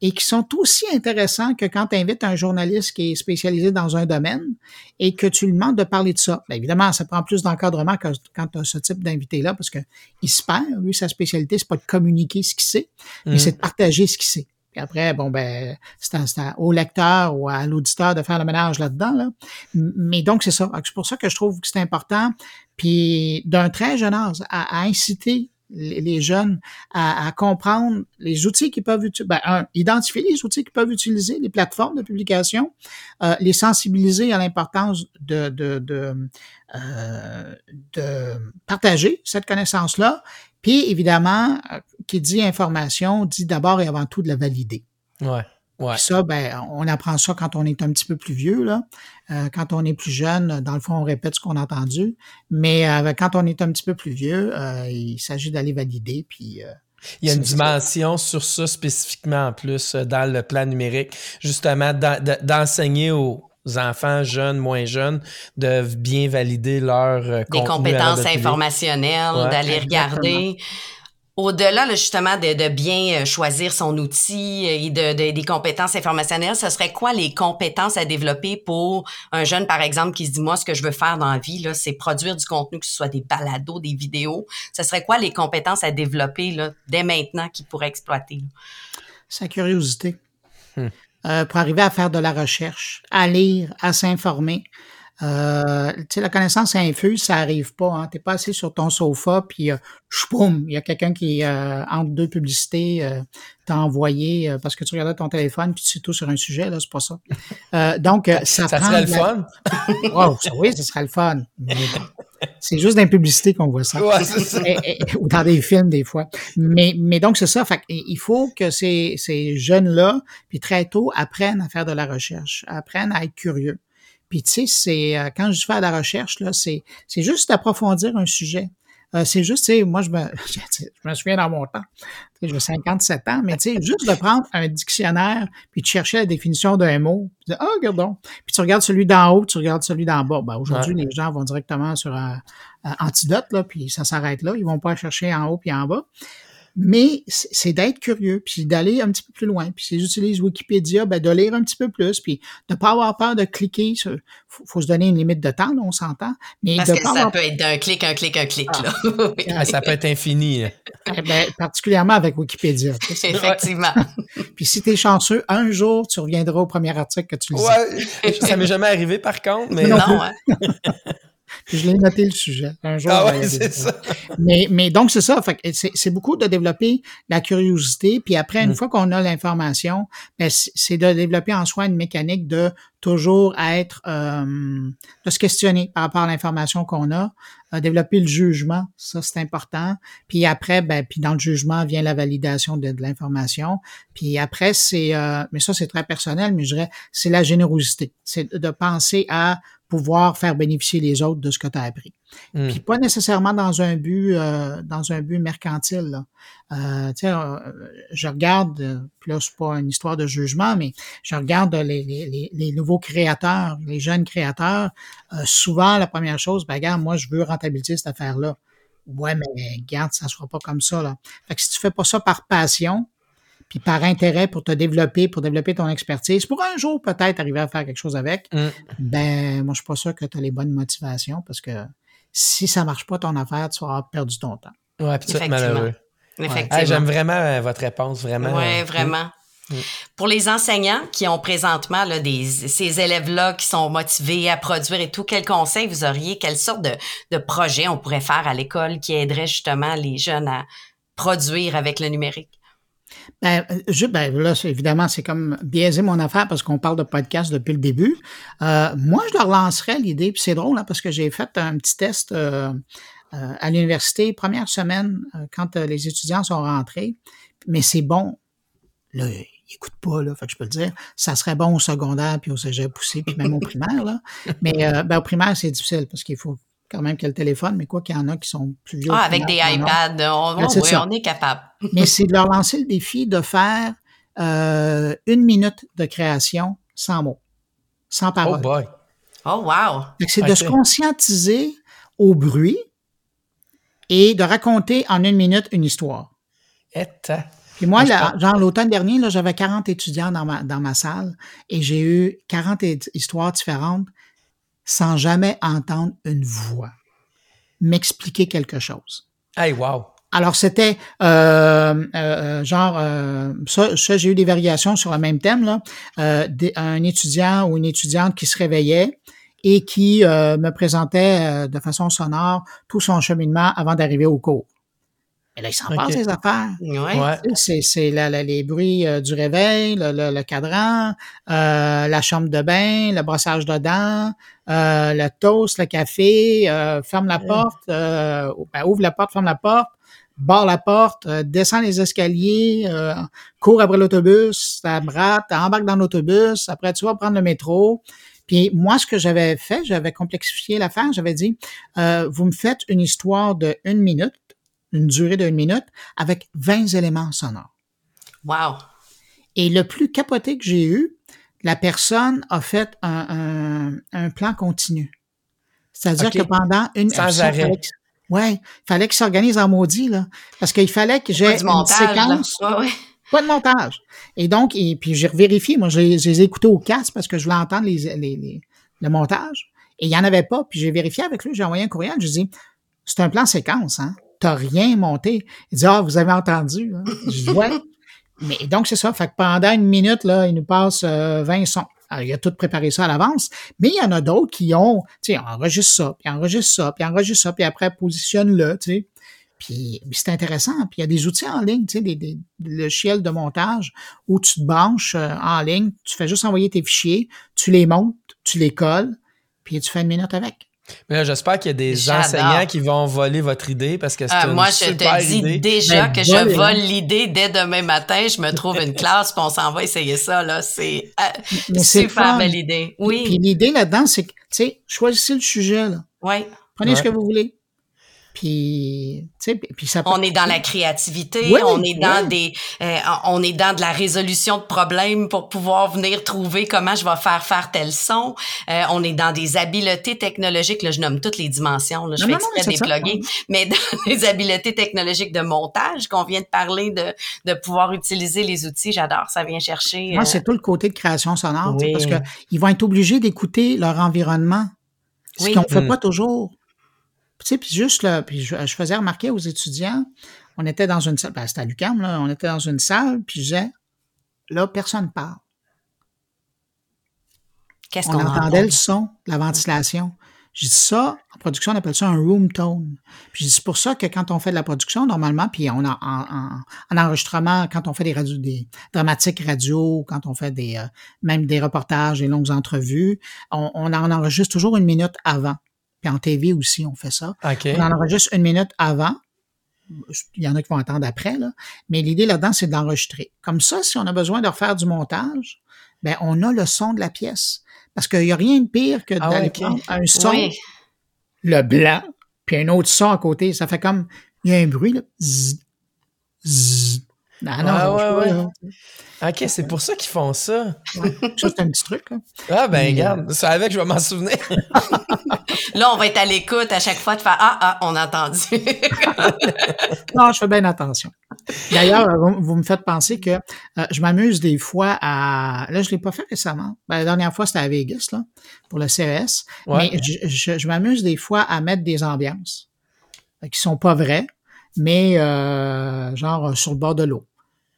et qui sont aussi intéressants que quand tu invites un journaliste qui est spécialisé dans un domaine et que tu lui demandes de parler de ça. Bien, évidemment, ça prend plus d'encadrement que quand tu as ce type d'invité-là parce qu'il se perd. Lui, sa spécialité, c'est pas de communiquer ce qu'il sait, mais mm. c'est de partager ce qu'il sait. Puis après, bon, ben, c'est au lecteur ou à l'auditeur de faire le ménage là-dedans. Là. Mais donc, c'est ça. C'est pour ça que je trouve que c'est important. Puis, d'un très jeune âge, à inciter les jeunes à, comprendre les outils qu'ils peuvent utiliser. Ben, identifier les outils qu'ils peuvent utiliser, les plateformes de publication, euh, les sensibiliser à l'importance de, de, de, euh, partager cette connaissance-là. Puis, évidemment, euh, qui dit information, dit d'abord et avant tout de la valider. Ouais. Ouais. ça, ben, on apprend ça quand on est un petit peu plus vieux. Là. Euh, quand on est plus jeune, dans le fond, on répète ce qu'on a entendu. Mais euh, quand on est un petit peu plus vieux, euh, il s'agit d'aller valider. Puis, il y a une dimension sur ça spécifiquement en plus dans le plan numérique, justement d'enseigner aux, enfants, jeunes, moins jeunes, de bien valider leur euh, Des compétences informationnelles, d'aller regarder. Au-delà justement de, bien euh, choisir son outil et de, des compétences informationnelles, ce serait quoi les compétences à développer pour un jeune, par exemple, qui se dit, moi, ce que je veux faire dans la vie, c'est produire du contenu, que ce soit des balados, des vidéos. Ce serait quoi les compétences à développer là, dès maintenant qu'il pourrait exploiter? Sa curiosité. Hmm. Euh, pour arriver à faire de la recherche, à lire, à s'informer. Euh, tu sais, la connaissance infuse, ça arrive pas. Hein. Tu n'es pas assis sur ton sofa, puis euh, il y a quelqu'un qui, euh, entre deux publicités, euh, t'a envoyé euh, parce que tu regardais ton téléphone, puis tu sais tout sur un sujet, là, c'est pas ça. donc, ça, ça serait le fun? oui, ça serait le fun. C'est juste dans les publicités qu'on voit ça. Ouais, ça. ou dans des films, des fois. Mais, mais donc, c'est ça. Fait il faut que ces, ces jeunes-là, puis très tôt, apprennent à faire de la recherche, apprennent à être curieux. Puis tu sais, c'est euh, quand je fais de la recherche là, c'est c'est juste d'approfondir un sujet. Euh, c'est juste, tu sais, moi je me je me souviens dans mon temps, j'ai 57 ans, mais tu sais, juste de prendre un dictionnaire puis de chercher la définition d'un mot, puis de ah, regardons. Puis tu regardes celui d'en haut, tu regardes celui d'en bas. Ben, aujourd'hui, les gens vont directement sur un, antidote là, puis ça s'arrête là. Ils vont pas chercher en haut puis en bas. Mais c'est d'être curieux, puis d'aller un petit peu plus loin. Puis si j'utilise Wikipédia, ben de lire un petit peu plus, puis de pas avoir peur de cliquer. Il faut, se donner une limite de temps, là, on s'entend. Mais Parce que ça peut être d'un clic, un clic, un clic. Ah. Là. Ah, ça peut être infini. Eh ben, particulièrement avec Wikipédia. Effectivement. puis si tu es chanceux, un jour, tu reviendras au premier article que tu lis. Ouais, ça m'est jamais arrivé par contre, mais... Non, hein. Je l'ai noté le sujet. Un jour. Ah ouais, c'est ça. Mais, mais donc, c'est ça. c'est beaucoup de développer la curiosité. Puis après, une mm. fois qu'on a l'information, ben, c'est de développer en soi une mécanique de toujours être, euh, de se questionner par rapport à l'information qu'on a, euh, développer le jugement, ça c'est important. Puis après, ben, puis dans le jugement vient la validation de, l'information. Puis après, c'est, euh, mais ça c'est très personnel, mais je dirais, c'est la générosité, c'est de penser à pouvoir faire bénéficier les autres de ce que tu as appris. Hmm. Puis pas nécessairement dans un but euh, dans un but mercantile. Là. Euh, euh je regarde, euh, puis là c'est pas une histoire de jugement, mais je regarde les, les, les nouveaux créateurs, les jeunes créateurs. souvent la première chose, ben regarde, moi je veux rentabiliser cette affaire-là. Ouais, mais regarde, ça se fera pas comme ça là. Fait que si tu fais pas ça par passion, puis par intérêt pour te développer, pour développer ton expertise, pour un jour peut-être arriver à faire quelque chose avec, mm. ben moi je suis pas sûr que tu as les bonnes motivations parce que si ça marche pas ton affaire, tu vas avoir perdu ton temps. Ouais, puis malheureux. Effectivement. J'aime vraiment euh, votre réponse, vraiment. Oui, vraiment. Mm. Pour les enseignants qui ont présentement là, des, ces élèves-là qui sont motivés à produire et tout, quel conseil vous auriez? Quelle sorte de, de projet on pourrait faire à l'école qui aiderait justement les jeunes à produire avec le numérique? Ben, euh, ben là, évidemment, c'est comme biaiser mon affaire parce qu'on parle de podcast depuis le début. Euh, moi, je leur lancerais l'idée, puis c'est drôle hein, parce que j'ai fait un petit test euh, à l'université, première semaine, quand les étudiants sont rentrés, mais c'est bon. Ils n'écoutent pas, là, fait que je peux le dire. Ça serait bon au secondaire, puis au cégep poussé, puis même au primaire, là. Mais ben, au primaire, c'est difficile parce qu'il faut quand même qu'il y le téléphone, mais quoi qu'il y en a qui sont plus vieux. Ah, avec des iPads, on, on, est capable. mais c'est de leur lancer le défi de faire euh, une minute de création sans mots, sans parole. Oh boy. Oh wow. C'est de se conscientiser au bruit et de raconter en une minute une histoire. Et puis moi, genre l'automne dernier, j'avais 40 étudiants dans ma, dans ma salle et j'ai eu 40 histoires différentes sans jamais entendre une voix m'expliquer quelque chose. Hey, wow! Alors, c'était euh, euh, euh genre, euh, ça, ça j'ai eu des variations sur le même thème, là. Un étudiant ou une étudiante qui se réveillait et qui me présentait de façon sonore tout son cheminement avant d'arriver au cours. Et là, il s'en passe des affaires. Ouais. C'est, c'est les bruits du réveil, le, le, le cadran, la chambre de bain, le brossage de dents, euh, le toast, le café, euh, ferme la porte, euh, ben, ouvre la porte, ferme la porte, barre la porte, descend les escaliers, cours après l'autobus, t'abrates, embarque dans l'autobus, après tu vas prendre le métro. Puis moi, ce que j'avais fait, j'avais complexifié l'affaire, j'avais dit, vous me faites une histoire de une minute, une durée d'une minute, avec 20 éléments sonores. Wow! Et le plus capoté que j'ai eu, la personne a fait un, un, plan continu. C'est-à-dire que pendant une Sans arrêt. ouais, il fallait qu'il s'organise en maudit, là. Parce qu'il fallait que j'ai une séquence. Pas de montage. Et donc, et puis j'ai vérifié, moi, je les ai écoutés au casque parce que je voulais entendre les, les, les le montage. Et il n'y en avait pas. Puis j'ai vérifié avec lui, j'ai envoyé un courriel, je dis c'est un plan séquence, hein? T'as rien monté. Il dit Ah, vous avez entendu. Hein? Je dis Ouais. Mais donc, c'est ça. Fait que pendant une minute, là, il nous passe 20 euh, sons. Alors, il a tout préparé ça à l'avance, mais il y en a d'autres qui ont, tu sais, enregistre ça, puis enregistre ça, puis enregistre ça, puis après positionne-le, tu sais. Puis, c'est intéressant. Puis il y a des outils en ligne, tu sais, des, des, logiciels de montage où tu te branches euh, en ligne, tu fais juste envoyer tes fichiers, tu les montes, tu les colles, puis tu fais une minute avec. Mais là, j'espère qu'il y a des enseignants qui vont voler votre idée parce que c'est euh, une Moi, je te dis déjà que je vole l'idée dès demain matin. Je me trouve une classe puis on s'en va essayer ça. là. C'est euh, super belle idée. Oui. Puis l'idée là-dedans, c'est que, tu sais, choisissez le sujet. Là. Oui. Prenez ce que vous voulez. Puis, puis ça on est dans la créativité, on est dans des, euh, on est dans de la résolution de problèmes pour pouvoir venir trouver comment je vais faire faire tel son. Euh, on est dans des habiletés technologiques, là, je nomme toutes les dimensions, là, je fais exprès des plugins, mais dans des habiletés technologiques de montage qu'on vient de parler, de, de pouvoir utiliser les outils, j'adore, ça vient chercher. Moi, c'est euh, tout le côté de création sonore, parce que ils vont être obligés d'écouter leur environnement, ce qu'on fait mm. pas toujours. Tu sais, puis juste là, puis je, faisais remarquer aux étudiants, on était dans une salle, ben, c'était à l'UQAM, là, on était dans une salle, puis je disais, là, personne parle. Qu'est-ce qu'on entendait le son, la ventilation. J'ai dit ça, en production, on appelle ça un room tone. Puis c'est pour ça que quand on fait de la production, normalement, puis on a en, enregistrement, quand on fait des radios, des dramatiques radio, quand on fait des euh, même des reportages, des longues entrevues, on, on en enregistre toujours une minute avant. Puis en TV aussi, on fait ça. On en enregistre une minute avant. Il y en a qui vont attendre après, là. Mais l'idée là-dedans, c'est d'enregistrer. Comme ça, si on a besoin de refaire du montage, ben, on a le son de la pièce. Parce qu'il n'y a rien de pire que ah d'aller prendre un son, le blanc, puis un autre son à côté. Ça fait comme, il y a un bruit, là. Zzz, zzz. Ah non, ah, ouais, ouais. Ok, c'est pour ça qu'ils font ça. Ça, c'est un petit truc. Là. Ah, ben, regarde, euh... ça avec, je vais m'en souvenir. là, on va être à l'écoute à chaque fois de faire Ah, ah, on a entendu. non, je fais bien attention. D'ailleurs, vous, me faites penser que euh, je m'amuse des fois à. Là, je ne l'ai pas fait récemment. Ben, la dernière fois, c'était à Vegas, là, pour le CES. Mais je, je, m'amuse des fois à mettre des ambiances euh, qui sont pas vraies, mais euh, genre sur le bord de l'eau.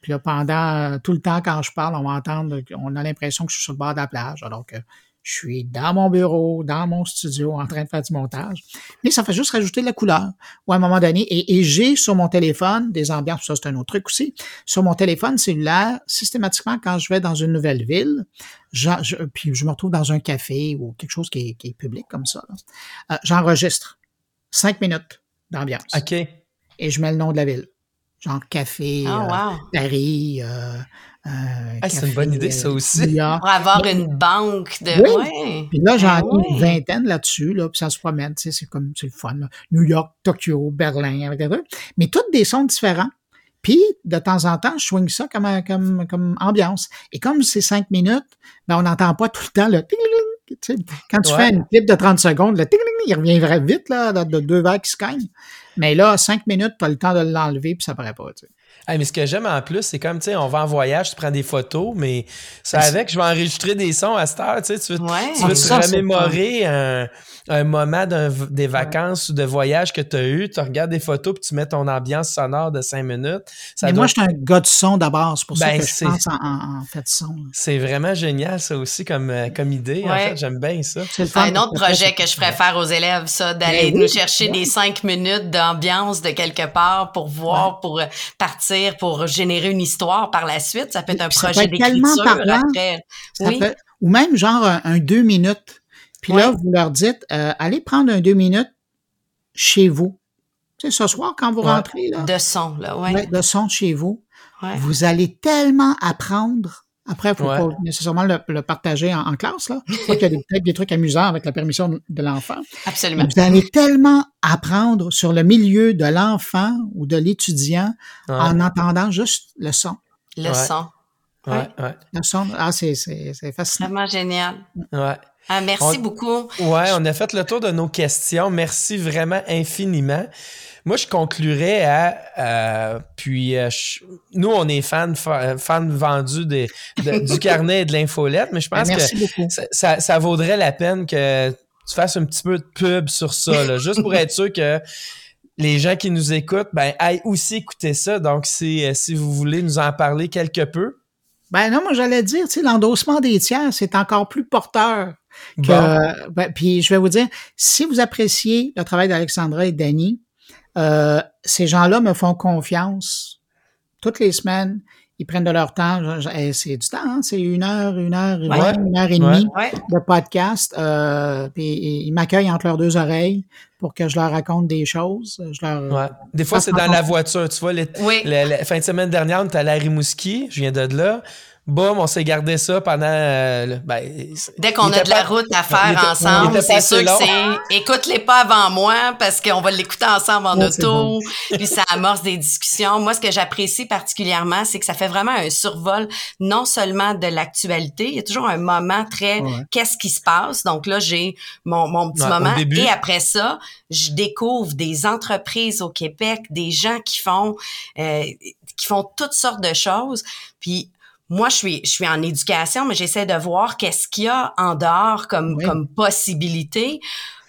Puis là, pendant euh, tout le temps, quand je parle, on va entendre, on a l'impression que je suis sur le bord de la plage, alors que je suis dans mon bureau, dans mon studio, en train de faire du montage. Mais ça fait juste rajouter de la couleur. Ou à un moment donné, et, j'ai sur mon téléphone des ambiances, ça c'est un autre truc aussi, sur mon téléphone cellulaire, systématiquement, quand je vais dans une nouvelle ville, je, puis je me retrouve dans un café ou quelque chose qui est, public comme ça, euh, j'enregistre cinq minutes d'ambiance. OK. Et je mets le nom de la ville genre café, ah, euh, Paris. Euh, euh, ah, c'est une bonne idée, ça aussi. Pour avoir une banque de. Oui. Puis là, j'en ai une vingtaine là-dessus, là, puis ça se promène, tu sais, c'est comme, c'est le fun. New York, Tokyo, Berlin, des Mais toutes des sons différents. Puis, de temps en temps, je swing ça comme, comme, comme ambiance. Et comme c'est cinq minutes, ben, on n'entend pas tout le temps le quand tu fais une clip de 30 secondes, le il revient très vite, là, de deux vagues qui se gagnent. Mais là, cinq minutes, tu as le temps de l'enlever, puis ça paraît pas. Mais ce que j'aime en plus, c'est comme, tu sais, on va en voyage, tu prends des photos, mais ça avec, je vais enregistrer des sons à cette heure, tu sais, tu veux, te remémorer un, un, moment des vacances ou de voyage que tu as eu, tu regardes des photos, puis tu mets ton ambiance sonore de cinq minutes. mais moi, je suis un gars de son d'abord, c'est pour ça ben, que je pense en, fait de son. C'est vraiment génial, ça aussi, comme, euh, comme idée. En fait, j'aime bien ça. C'est un autre projet que je ferais faire aux élèves, ça, d'aller ben nous chercher des cinq minutes d'ambiance de quelque part pour voir, pour partir pour générer une histoire par la suite. Ça peut être un projet d'écriture après. Oui. ou même genre un, deux minutes. Puis là, vous leur dites, euh, allez prendre un deux minutes chez vous. Sais, ce soir, quand vous rentrez. Là, de son, là, ouais. De son chez vous. Vous allez tellement apprendre après, il faut pas nécessairement le, partager en, classe. Là. Je qu'il y a peut-être des trucs amusants avec la permission de l'enfant. Absolument. Vous allez tellement apprendre sur le milieu de l'enfant ou de l'étudiant en entendant juste le son. Le son. Ouais, ouais. Ah, c'est fascinant. Vraiment génial. Ouais. Ah, merci beaucoup. Ouais, on a fait le tour de nos questions. Merci vraiment infiniment. Moi, je conclurais à. Euh, puis, euh, nous, on est fans fan vendus des, du carnet et de l'infolette, mais je pense ben, que ça, ça, vaudrait la peine que tu fasses un petit peu de pub sur ça, là, juste pour être sûr que les gens qui nous écoutent, ben, aillent aussi écouter ça. Donc, si, euh, si vous voulez nous en parler quelque peu. Ben non, moi j'allais dire, tu sais, l'endossement des tiers, c'est encore plus porteur que. Ben, puis je vais vous dire, si vous appréciez le travail d'Alexandra et Danny, euh, ces gens-là me font confiance toutes les semaines. Ils prennent de leur temps. C'est du temps, hein, c'est une heure, une heure, une heure et demie de podcast. Euh, puis ils m'accueillent entre leurs deux oreilles pour que je leur raconte des choses. Je leur, Des fois, c'est dans la voiture. Tu vois, la fin de semaine dernière, on était à la Rimouski. Je viens de là. Boum, on s'est gardé ça pendant. Euh, ben, Dès qu'on a de la route à faire ensemble, c'est sûr que c'est. Écoute-les pas avant moi parce qu'on va l'écouter ensemble en auto. Puis ça amorce des discussions. Moi, ce que j'apprécie particulièrement, c'est que ça fait vraiment un survol non seulement de l'actualité. Il y a toujours un moment très qu'est-ce qui se passe. Donc là, j'ai mon, mon petit moment. Et après ça, je découvre des entreprises au Québec, des gens qui font euh, qui font toutes sortes de choses. Puis moi, je suis, je suis en éducation, mais j'essaie de voir qu'est-ce qu'il y a en dehors comme, comme possibilité.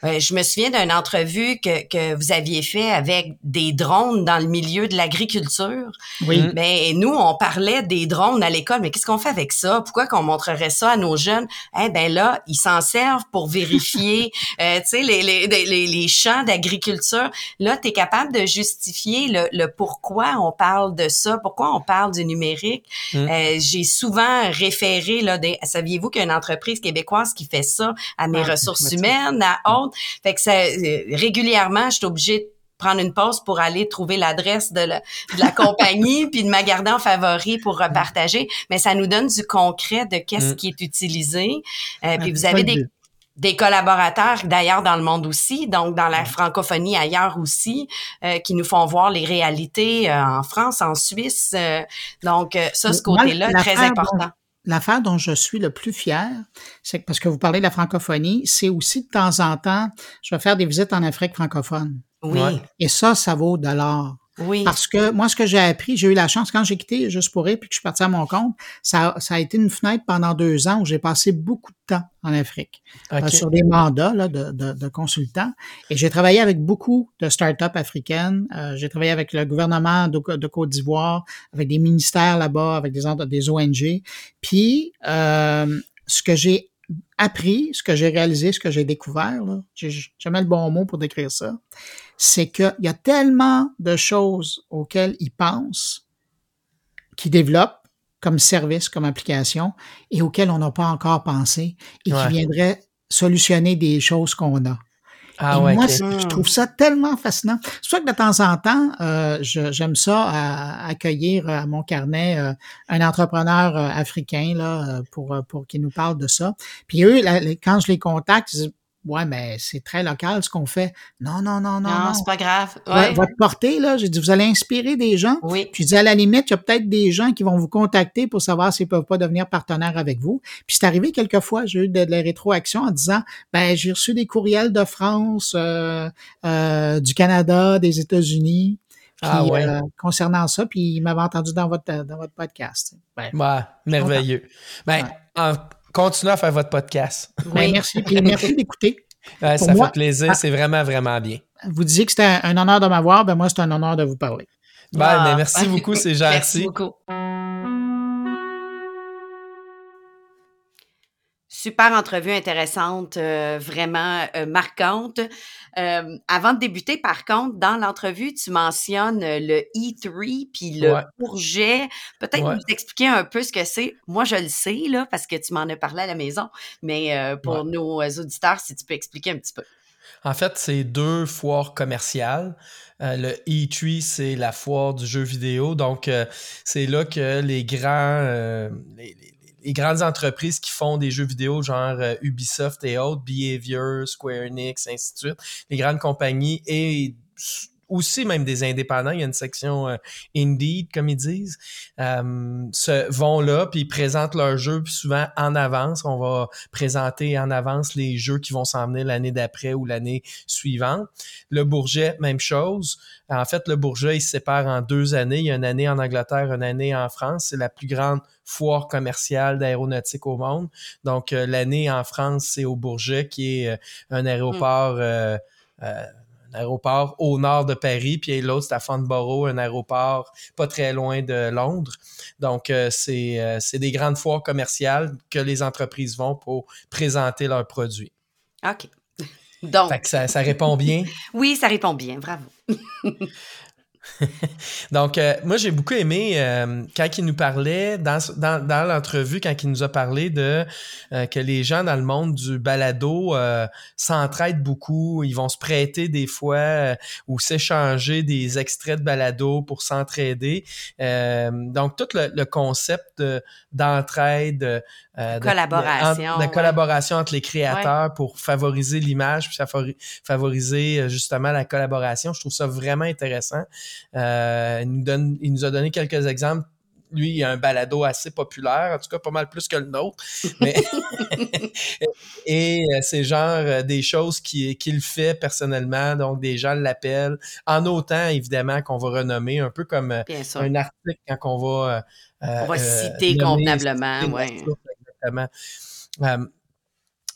Euh, je me souviens d'une entrevue que, que vous aviez fait avec des drones dans le milieu de l'agriculture. Oui. Mais ben, nous, on parlait des drones à l'école, mais qu'est-ce qu'on fait avec ça? Pourquoi qu'on montrerait ça à nos jeunes? Eh ben là, ils s'en servent pour vérifier, euh, tu sais, les, les, les, les, champs d'agriculture. Là, tu es capable de justifier le, le, pourquoi on parle de ça, pourquoi on parle du numérique. Mm. Euh, J'ai souvent référé, là, des, saviez-vous qu'il y a une entreprise québécoise qui fait ça à mes ressources humaines, à autres? Fait que ça, euh, régulièrement, je suis obligée de prendre une pause pour aller trouver l'adresse de la, de la compagnie puis de ma garder en favori pour repartager. Mais ça nous donne du concret de qu'est-ce mm. qui est utilisé. Euh, puis vous avez des, des collaborateurs d'ailleurs dans le monde aussi, donc dans la francophonie ailleurs aussi, euh, qui nous font voir les réalités en France, en Suisse. donc ça, ce côté-là, très important l'affaire dont je suis le plus fier, c'est que parce que vous parlez de la francophonie, c'est aussi de temps en temps, je vais faire des visites en Afrique francophone. Oui. Et ça, ça vaut de l'or. Oui. Parce que moi, ce que j'ai appris, j'ai eu la chance, quand j'ai quitté Juste pour rire puis que je suis parti à mon compte, ça, ça a été une fenêtre pendant deux ans où j'ai passé beaucoup de temps en Afrique euh, sur des mandats là, de, de, de consultants. Et j'ai travaillé avec beaucoup de start-up africaines. Euh, j'ai travaillé avec le gouvernement de, de Côte d'Ivoire, avec des ministères là-bas, avec des, des ONG. Puis, euh, ce que j'ai appris, ce que j'ai réalisé, ce que j'ai découvert, j'ai jamais le bon mot pour décrire ça, c'est qu'il y a tellement de choses auxquelles ils pensent, qu'ils développent comme service, comme application, et auxquelles on n'a pas encore pensé, et qui viendraient solutionner des choses qu'on a. Ah ouais, moi, je trouve ça tellement fascinant. C'est pour ça que de temps en temps, euh, j'aime ça à, accueillir à mon carnet euh, un entrepreneur euh, africain là pour pour qu'il nous parle de ça. Puis eux, quand je les contacte, ils disent Ouais, mais c'est très local ce qu'on fait. Non, non, non, non. Non, c'est pas grave. Votre portée, là, j'ai dit, vous allez inspirer des gens. Oui. Puis, dis, à la limite, il y a peut-être des gens qui vont vous contacter pour savoir s'ils peuvent pas devenir partenaires avec vous. Puis, c'est arrivé quelquefois, j'ai eu de, la rétroaction en disant, ben, j'ai reçu des courriels de France, euh, euh, du Canada, des États-Unis. ah ouais. Euh, concernant ça, puis ils m'avaient entendu dans votre, dans votre podcast. Ben, merveilleux. Ben, continuez à faire votre podcast. Ben, merci. Puis merci d'écouter. ça fait plaisir. Ah. c'est vraiment, vraiment bien. Vous disiez que c'était un, honneur de m'avoir. Ben moi, c'est un honneur de vous parler. Ben, ah. merci beaucoup, c'est gentil. Merci beaucoup. Super entrevue intéressante, euh, vraiment euh, marquante. Euh, avant de débuter, par contre, dans l'entrevue, tu mentionnes le E3 puis le courget. Peut-être vous expliquer un peu ce que c'est. Moi, je le sais, là, parce que tu m'en as parlé à la maison, mais pour nos auditeurs, si tu peux expliquer un petit peu. En fait, c'est deux foires commerciales. le E3, c'est la foire du jeu vidéo. Donc, c'est là que les grands, les grandes entreprises qui font des jeux vidéo, genre euh, Ubisoft et autres, Behavior, Square Enix, ainsi de suite, les grandes compagnies et aussi même des indépendants, il y a une section euh, Indeed, comme ils disent, euh, se, vont là, puis ils présentent leurs jeux, puis souvent en avance, on va présenter en avance les jeux qui vont s'en venir l'année d'après ou l'année suivante. Le Bourget, même chose. En fait, le Bourget, il se sépare en deux années. Il y a une année en Angleterre, une année en France. C'est la plus grande foire commerciale d'aéronautique au monde. Donc, euh, l'année en France, c'est au Bourget, qui est euh, un aéroport... Euh, un aéroport au nord de Paris, puis l'autre, c'est à Farnborough, un aéroport pas très loin de Londres. Donc, c'est des grandes foires commerciales que les entreprises vont pour présenter leurs produits. OK. Donc. ça, ça répond bien? oui, ça répond bien. Bravo. Donc, euh, moi, j'ai beaucoup aimé euh, quand il nous parlait, dans, dans, dans l'entrevue, quand il nous a parlé de euh, que les gens dans le monde du balado s'entraident beaucoup, ils vont se prêter des fois ou s'échanger des extraits de balado pour s'entraider. donc, tout le, concept d'entraide, de, collaboration, de, collaboration entre les créateurs pour favoriser l'image, puis favoriser justement la collaboration, je trouve ça vraiment intéressant. Euh, il, nous donne, il nous a donné quelques exemples lui, il a un balado assez populaire, en tout cas pas mal plus que le nôtre. et euh, c'est genre euh, des choses qu'il fait personnellement, donc des gens l'appellent, en autant évidemment qu'on va renommer, un peu comme un article quand on va... on va citer convenablement, oui. Exactement.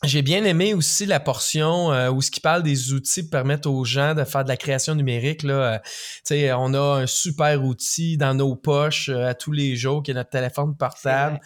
J'ai bien aimé aussi la portion euh, où ce qui parle des outils permettre aux gens de faire de la création numérique. Là, euh, on a un super outil dans nos poches euh, à tous les jours qui est notre téléphone portable.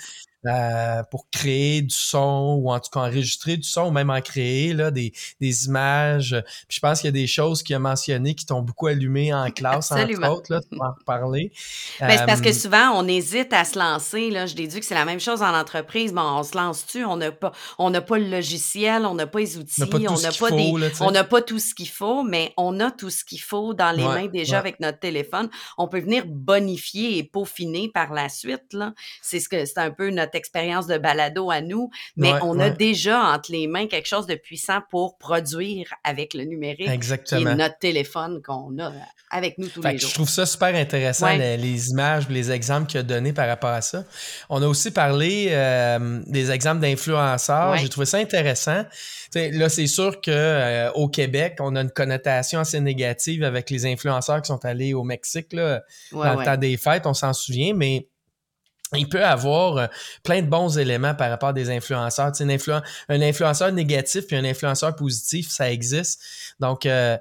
Euh, pour créer du son ou en tout cas enregistrer du son ou même en créer là, des, des images. Puis je pense qu'il y a des choses qu'il a mentionnées qui t'ont beaucoup allumé en classe, entre autres, là, tu en reparler. Ben, c'est parce que euh, souvent, on hésite à se lancer. Là. Je déduis que c'est la même chose en entreprise. Bon, on se lance-tu? On n'a pas, on n'a pas le logiciel, on n'a pas les outils, on n'a pas, des, on n'a pas tout ce qu'il faut, mais on a tout ce qu'il faut dans les mains déjà avec notre téléphone. On peut venir bonifier et peaufiner par la suite. C'est ce que c'est un peu notre expérience de balado à nous, mais on a déjà entre les mains quelque chose de puissant pour produire avec le numérique. Exactement. Et notre téléphone qu'on a avec nous tous les jours. Je trouve ça super intéressant, les, images, les exemples qu'il a donnés par rapport à ça. On a aussi parlé euh, des exemples d'influenceurs. J'ai trouvé ça intéressant. là, c'est sûr que euh, au Québec, on a une connotation assez négative avec les influenceurs qui sont allés au Mexique là, dans le temps des fêtes, on s'en souvient, mais il peut avoir euh, plein de bons éléments par rapport à des influenceurs. Un influenceur négatif puis un influenceur positif, ça existe. Donc, euh,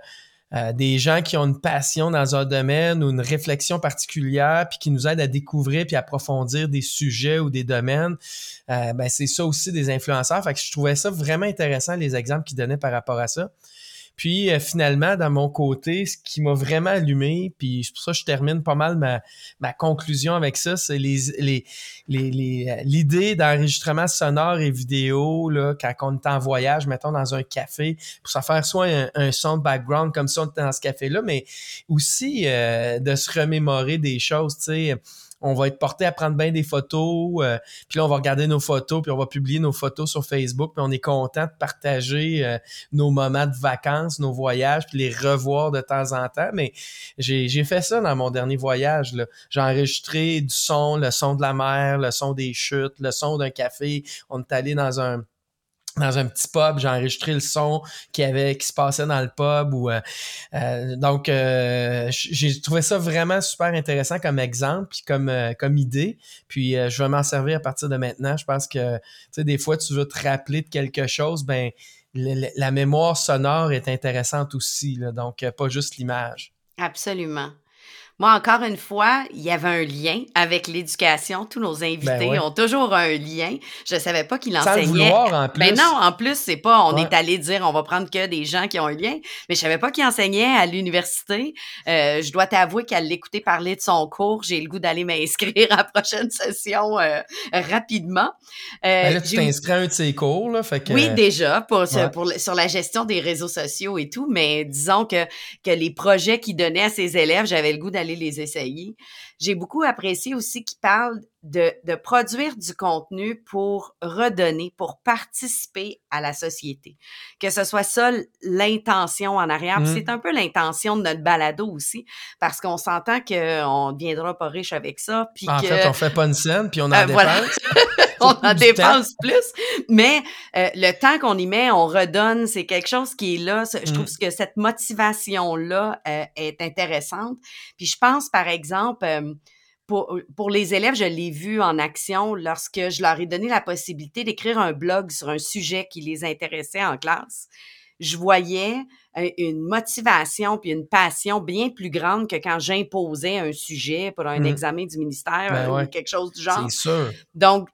euh, des gens qui ont une passion dans un domaine ou une réflexion particulière, puis qui nous aident à découvrir puis approfondir des sujets ou des domaines, ben c'est ça aussi des influenceurs. Fait que je trouvais ça vraiment intéressant les exemples qu'ils donnaient par rapport à ça. Puis euh, finalement, dans mon côté, ce qui m'a vraiment allumé, puis c'est pour ça que je termine pas mal ma, ma conclusion avec ça, c'est les, les, les, euh, l'idée d'enregistrement sonore et vidéo, là, quand on est en voyage, mettons dans un café, pour ça faire soit un, son de background comme si on était dans ce café-là, mais aussi euh, de se remémorer des choses, tu sais on va être porté à prendre bien des photos, euh, puis là, on va regarder nos photos, puis on va publier nos photos sur Facebook, puis on est content de partager euh, nos moments de vacances, nos voyages, puis les revoir de temps en temps. Mais j'ai fait ça dans mon dernier voyage. J'ai enregistré du son, le son de la mer, le son des chutes, le son d'un café. On est allé dans un dans un petit pub, j'ai enregistré le son qui avait qui se passait dans le pub ou euh, euh, donc euh, j'ai trouvé ça vraiment super intéressant comme exemple puis comme comme idée. Puis je vais m'en servir à partir de maintenant. Je pense que tu sais des fois tu veux te rappeler de quelque chose ben la mémoire sonore est intéressante aussi là, donc pas juste l'image. Absolument moi, encore une fois, il y avait un lien avec l'éducation. Tous nos invités ben ont toujours un lien. Je savais pas qu'il enseignait. Sans vouloir, en plus. Ben non, en plus, c'est pas, on est allé dire, on va prendre que des gens qui ont un lien. Mais je savais pas qu'il enseignait à l'université. Euh, je dois t'avouer qu'à l'écouter parler de son cours, j'ai le goût d'aller m'inscrire à la prochaine session euh, rapidement. Euh, ben là, tu t'inscris à un de ses cours, là, fait que... Oui, déjà, pour, pour, sur la gestion des réseaux sociaux et tout. Mais disons que, que les projets qu'il donnait à ses élèves, j'avais le goût d'aller les essayer. J'ai beaucoup apprécié aussi qu'il parle de, de, produire du contenu pour redonner, pour participer à la société. Que ce soit ça l'intention en arrière. Mmh. C'est un peu l'intention de notre balado aussi, parce qu'on s'entend qu'on ne deviendra pas riche avec ça. Puis en que, fait, on fait pas une scène, puis on en euh, dépense. on en dépense plus. Mais euh, le temps qu'on y met, on redonne, c'est quelque chose qui est là. Je trouve mmh. que cette motivation-là euh, est intéressante. Puis je pense, par exemple, euh, pour, pour, les élèves, je l'ai vu en action lorsque je leur ai donné la possibilité d'écrire un blog sur un sujet qui les intéressait en classe. Je voyais une motivation puis une passion bien plus grande que quand j'imposais un sujet pour un mmh. examen du ministère ben ou quelque chose du genre. C'est sûr. Donc,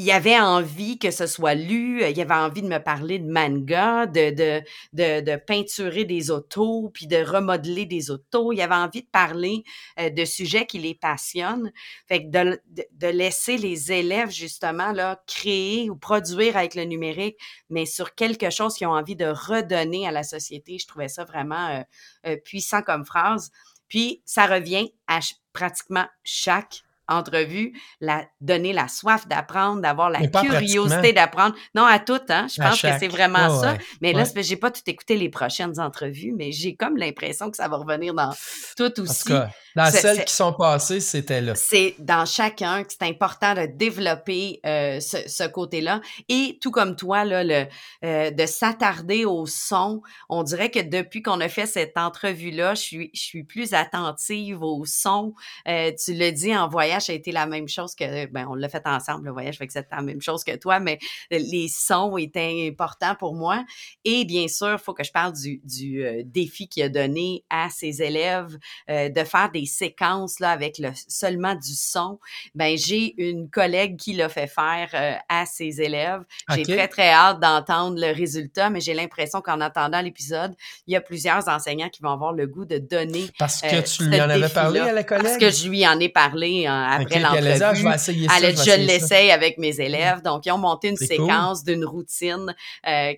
il avait envie que ce soit lu, il avait envie de me parler de manga, de, de, de, de peinturer des autos, puis de remodeler des autos. Il avait envie de parler euh, de sujets qui les passionnent. Fait que de, de, laisser les élèves, justement, là, créer ou produire avec le numérique, mais sur quelque chose qu'ils ont envie de redonner à la société, je trouvais ça vraiment euh, euh, puissant comme phrase. Puis, ça revient à pratiquement chaque entrevue, la, donner la soif d'apprendre, d'avoir la curiosité d'apprendre. Non, à toutes, hein. Je pense que c'est vraiment ça. Mais là, j'ai pas tout écouté les prochaines entrevues, mais j'ai comme l'impression que ça va revenir dans tout aussi. Dans celles qui sont passées, c'était là. C'est dans chacun que c'est important de développer euh, ce, ce côté-là. Et tout comme toi, là, le, euh, de s'attarder au son. On dirait que depuis qu'on a fait cette entrevue-là, je suis, je suis plus attentive au son. Euh, tu le dis en voyage, ça a été la même chose que, ben, on l'a fait ensemble, le voyage, fait que c'était la même chose que toi, mais les sons étaient importants pour moi. Et bien sûr, il faut que je parle du, du défi qu'il a donné à ses élèves de faire des séquences là avec le seulement du son, ben j'ai une collègue qui l'a fait faire euh, à ses élèves. J'ai très très hâte d'entendre le résultat, mais j'ai l'impression qu'en attendant l'épisode, il y a plusieurs enseignants qui vont avoir le goût de donner. Parce que euh, tu lui en avais parlé à la collègue. Parce que je lui en ai parlé euh, après l'entrevue. Je, je l'essaye avec mes élèves. Donc ils ont monté une séquence d'une routine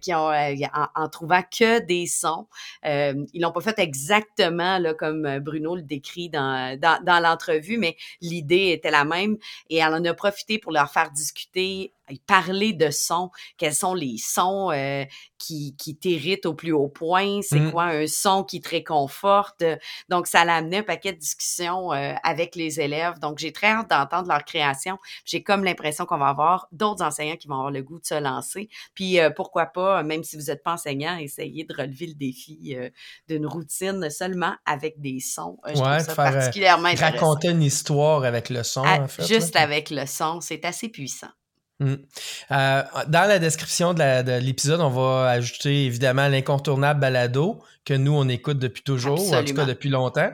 qui ont en, trouvant que des sons. ils l'ont pas fait exactement là comme Bruno le décrit dans, dans, l'entrevue, mais l'idée était la même et elle en a profité pour leur faire discuter parler de sons, quels sont les sons euh, qui, qui t'irritent au plus haut point, c'est mmh. quoi un son qui te réconforte? Donc, ça l'a amené un paquet de discussions euh, avec les élèves. Donc, j'ai très hâte d'entendre leur création. J'ai comme l'impression qu'on va avoir d'autres enseignants qui vont avoir le goût de se lancer. Puis, euh, pourquoi pas, même si vous n'êtes pas enseignant, essayer de relever le défi d'une routine seulement avec des sons. je trouve ça particulièrement intéressant. Raconter une histoire avec le son, ah, en fait. Juste avec le son, c'est assez puissant. Mm. Euh, dans la description de l'épisode, on va ajouter évidemment l'incontournable balado que nous, on écoute depuis toujours, en tout cas depuis longtemps.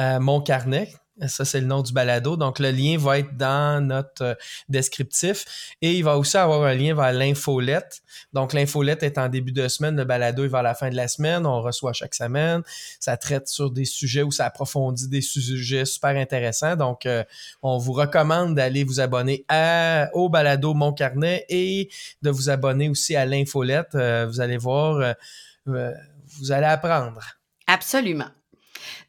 Euh, mon carnet, ça, c'est le nom du balado. Donc, le lien va être dans notre euh, descriptif. Et il va aussi avoir un lien vers l'infolette. Donc, l'infolette est en début de semaine. Le balado est vers la fin de la semaine. On reçoit chaque semaine. Ça traite sur des sujets où ça approfondit des sujets super intéressants. Donc, euh, on vous recommande d'aller vous abonner à, au balado Mon Carnet et de vous abonner aussi à l'infolette. Euh, vous allez voir, vous allez apprendre. Absolument.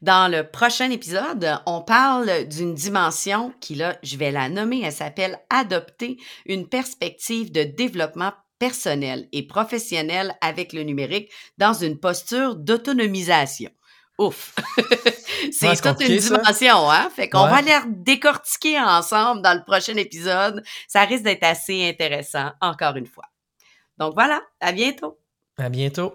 Dans le prochain épisode, on parle d'une dimension qui, là, je vais la nommer, elle s'appelle Adopter une perspective de développement personnel et professionnel avec le numérique dans une posture d'autonomisation. Ouf! c'est toute une dimension, hein? Fait qu'on va aller décortiquer ensemble dans le prochain épisode. Ça risque d'être assez intéressant, encore une fois. Donc voilà, à bientôt! À bientôt!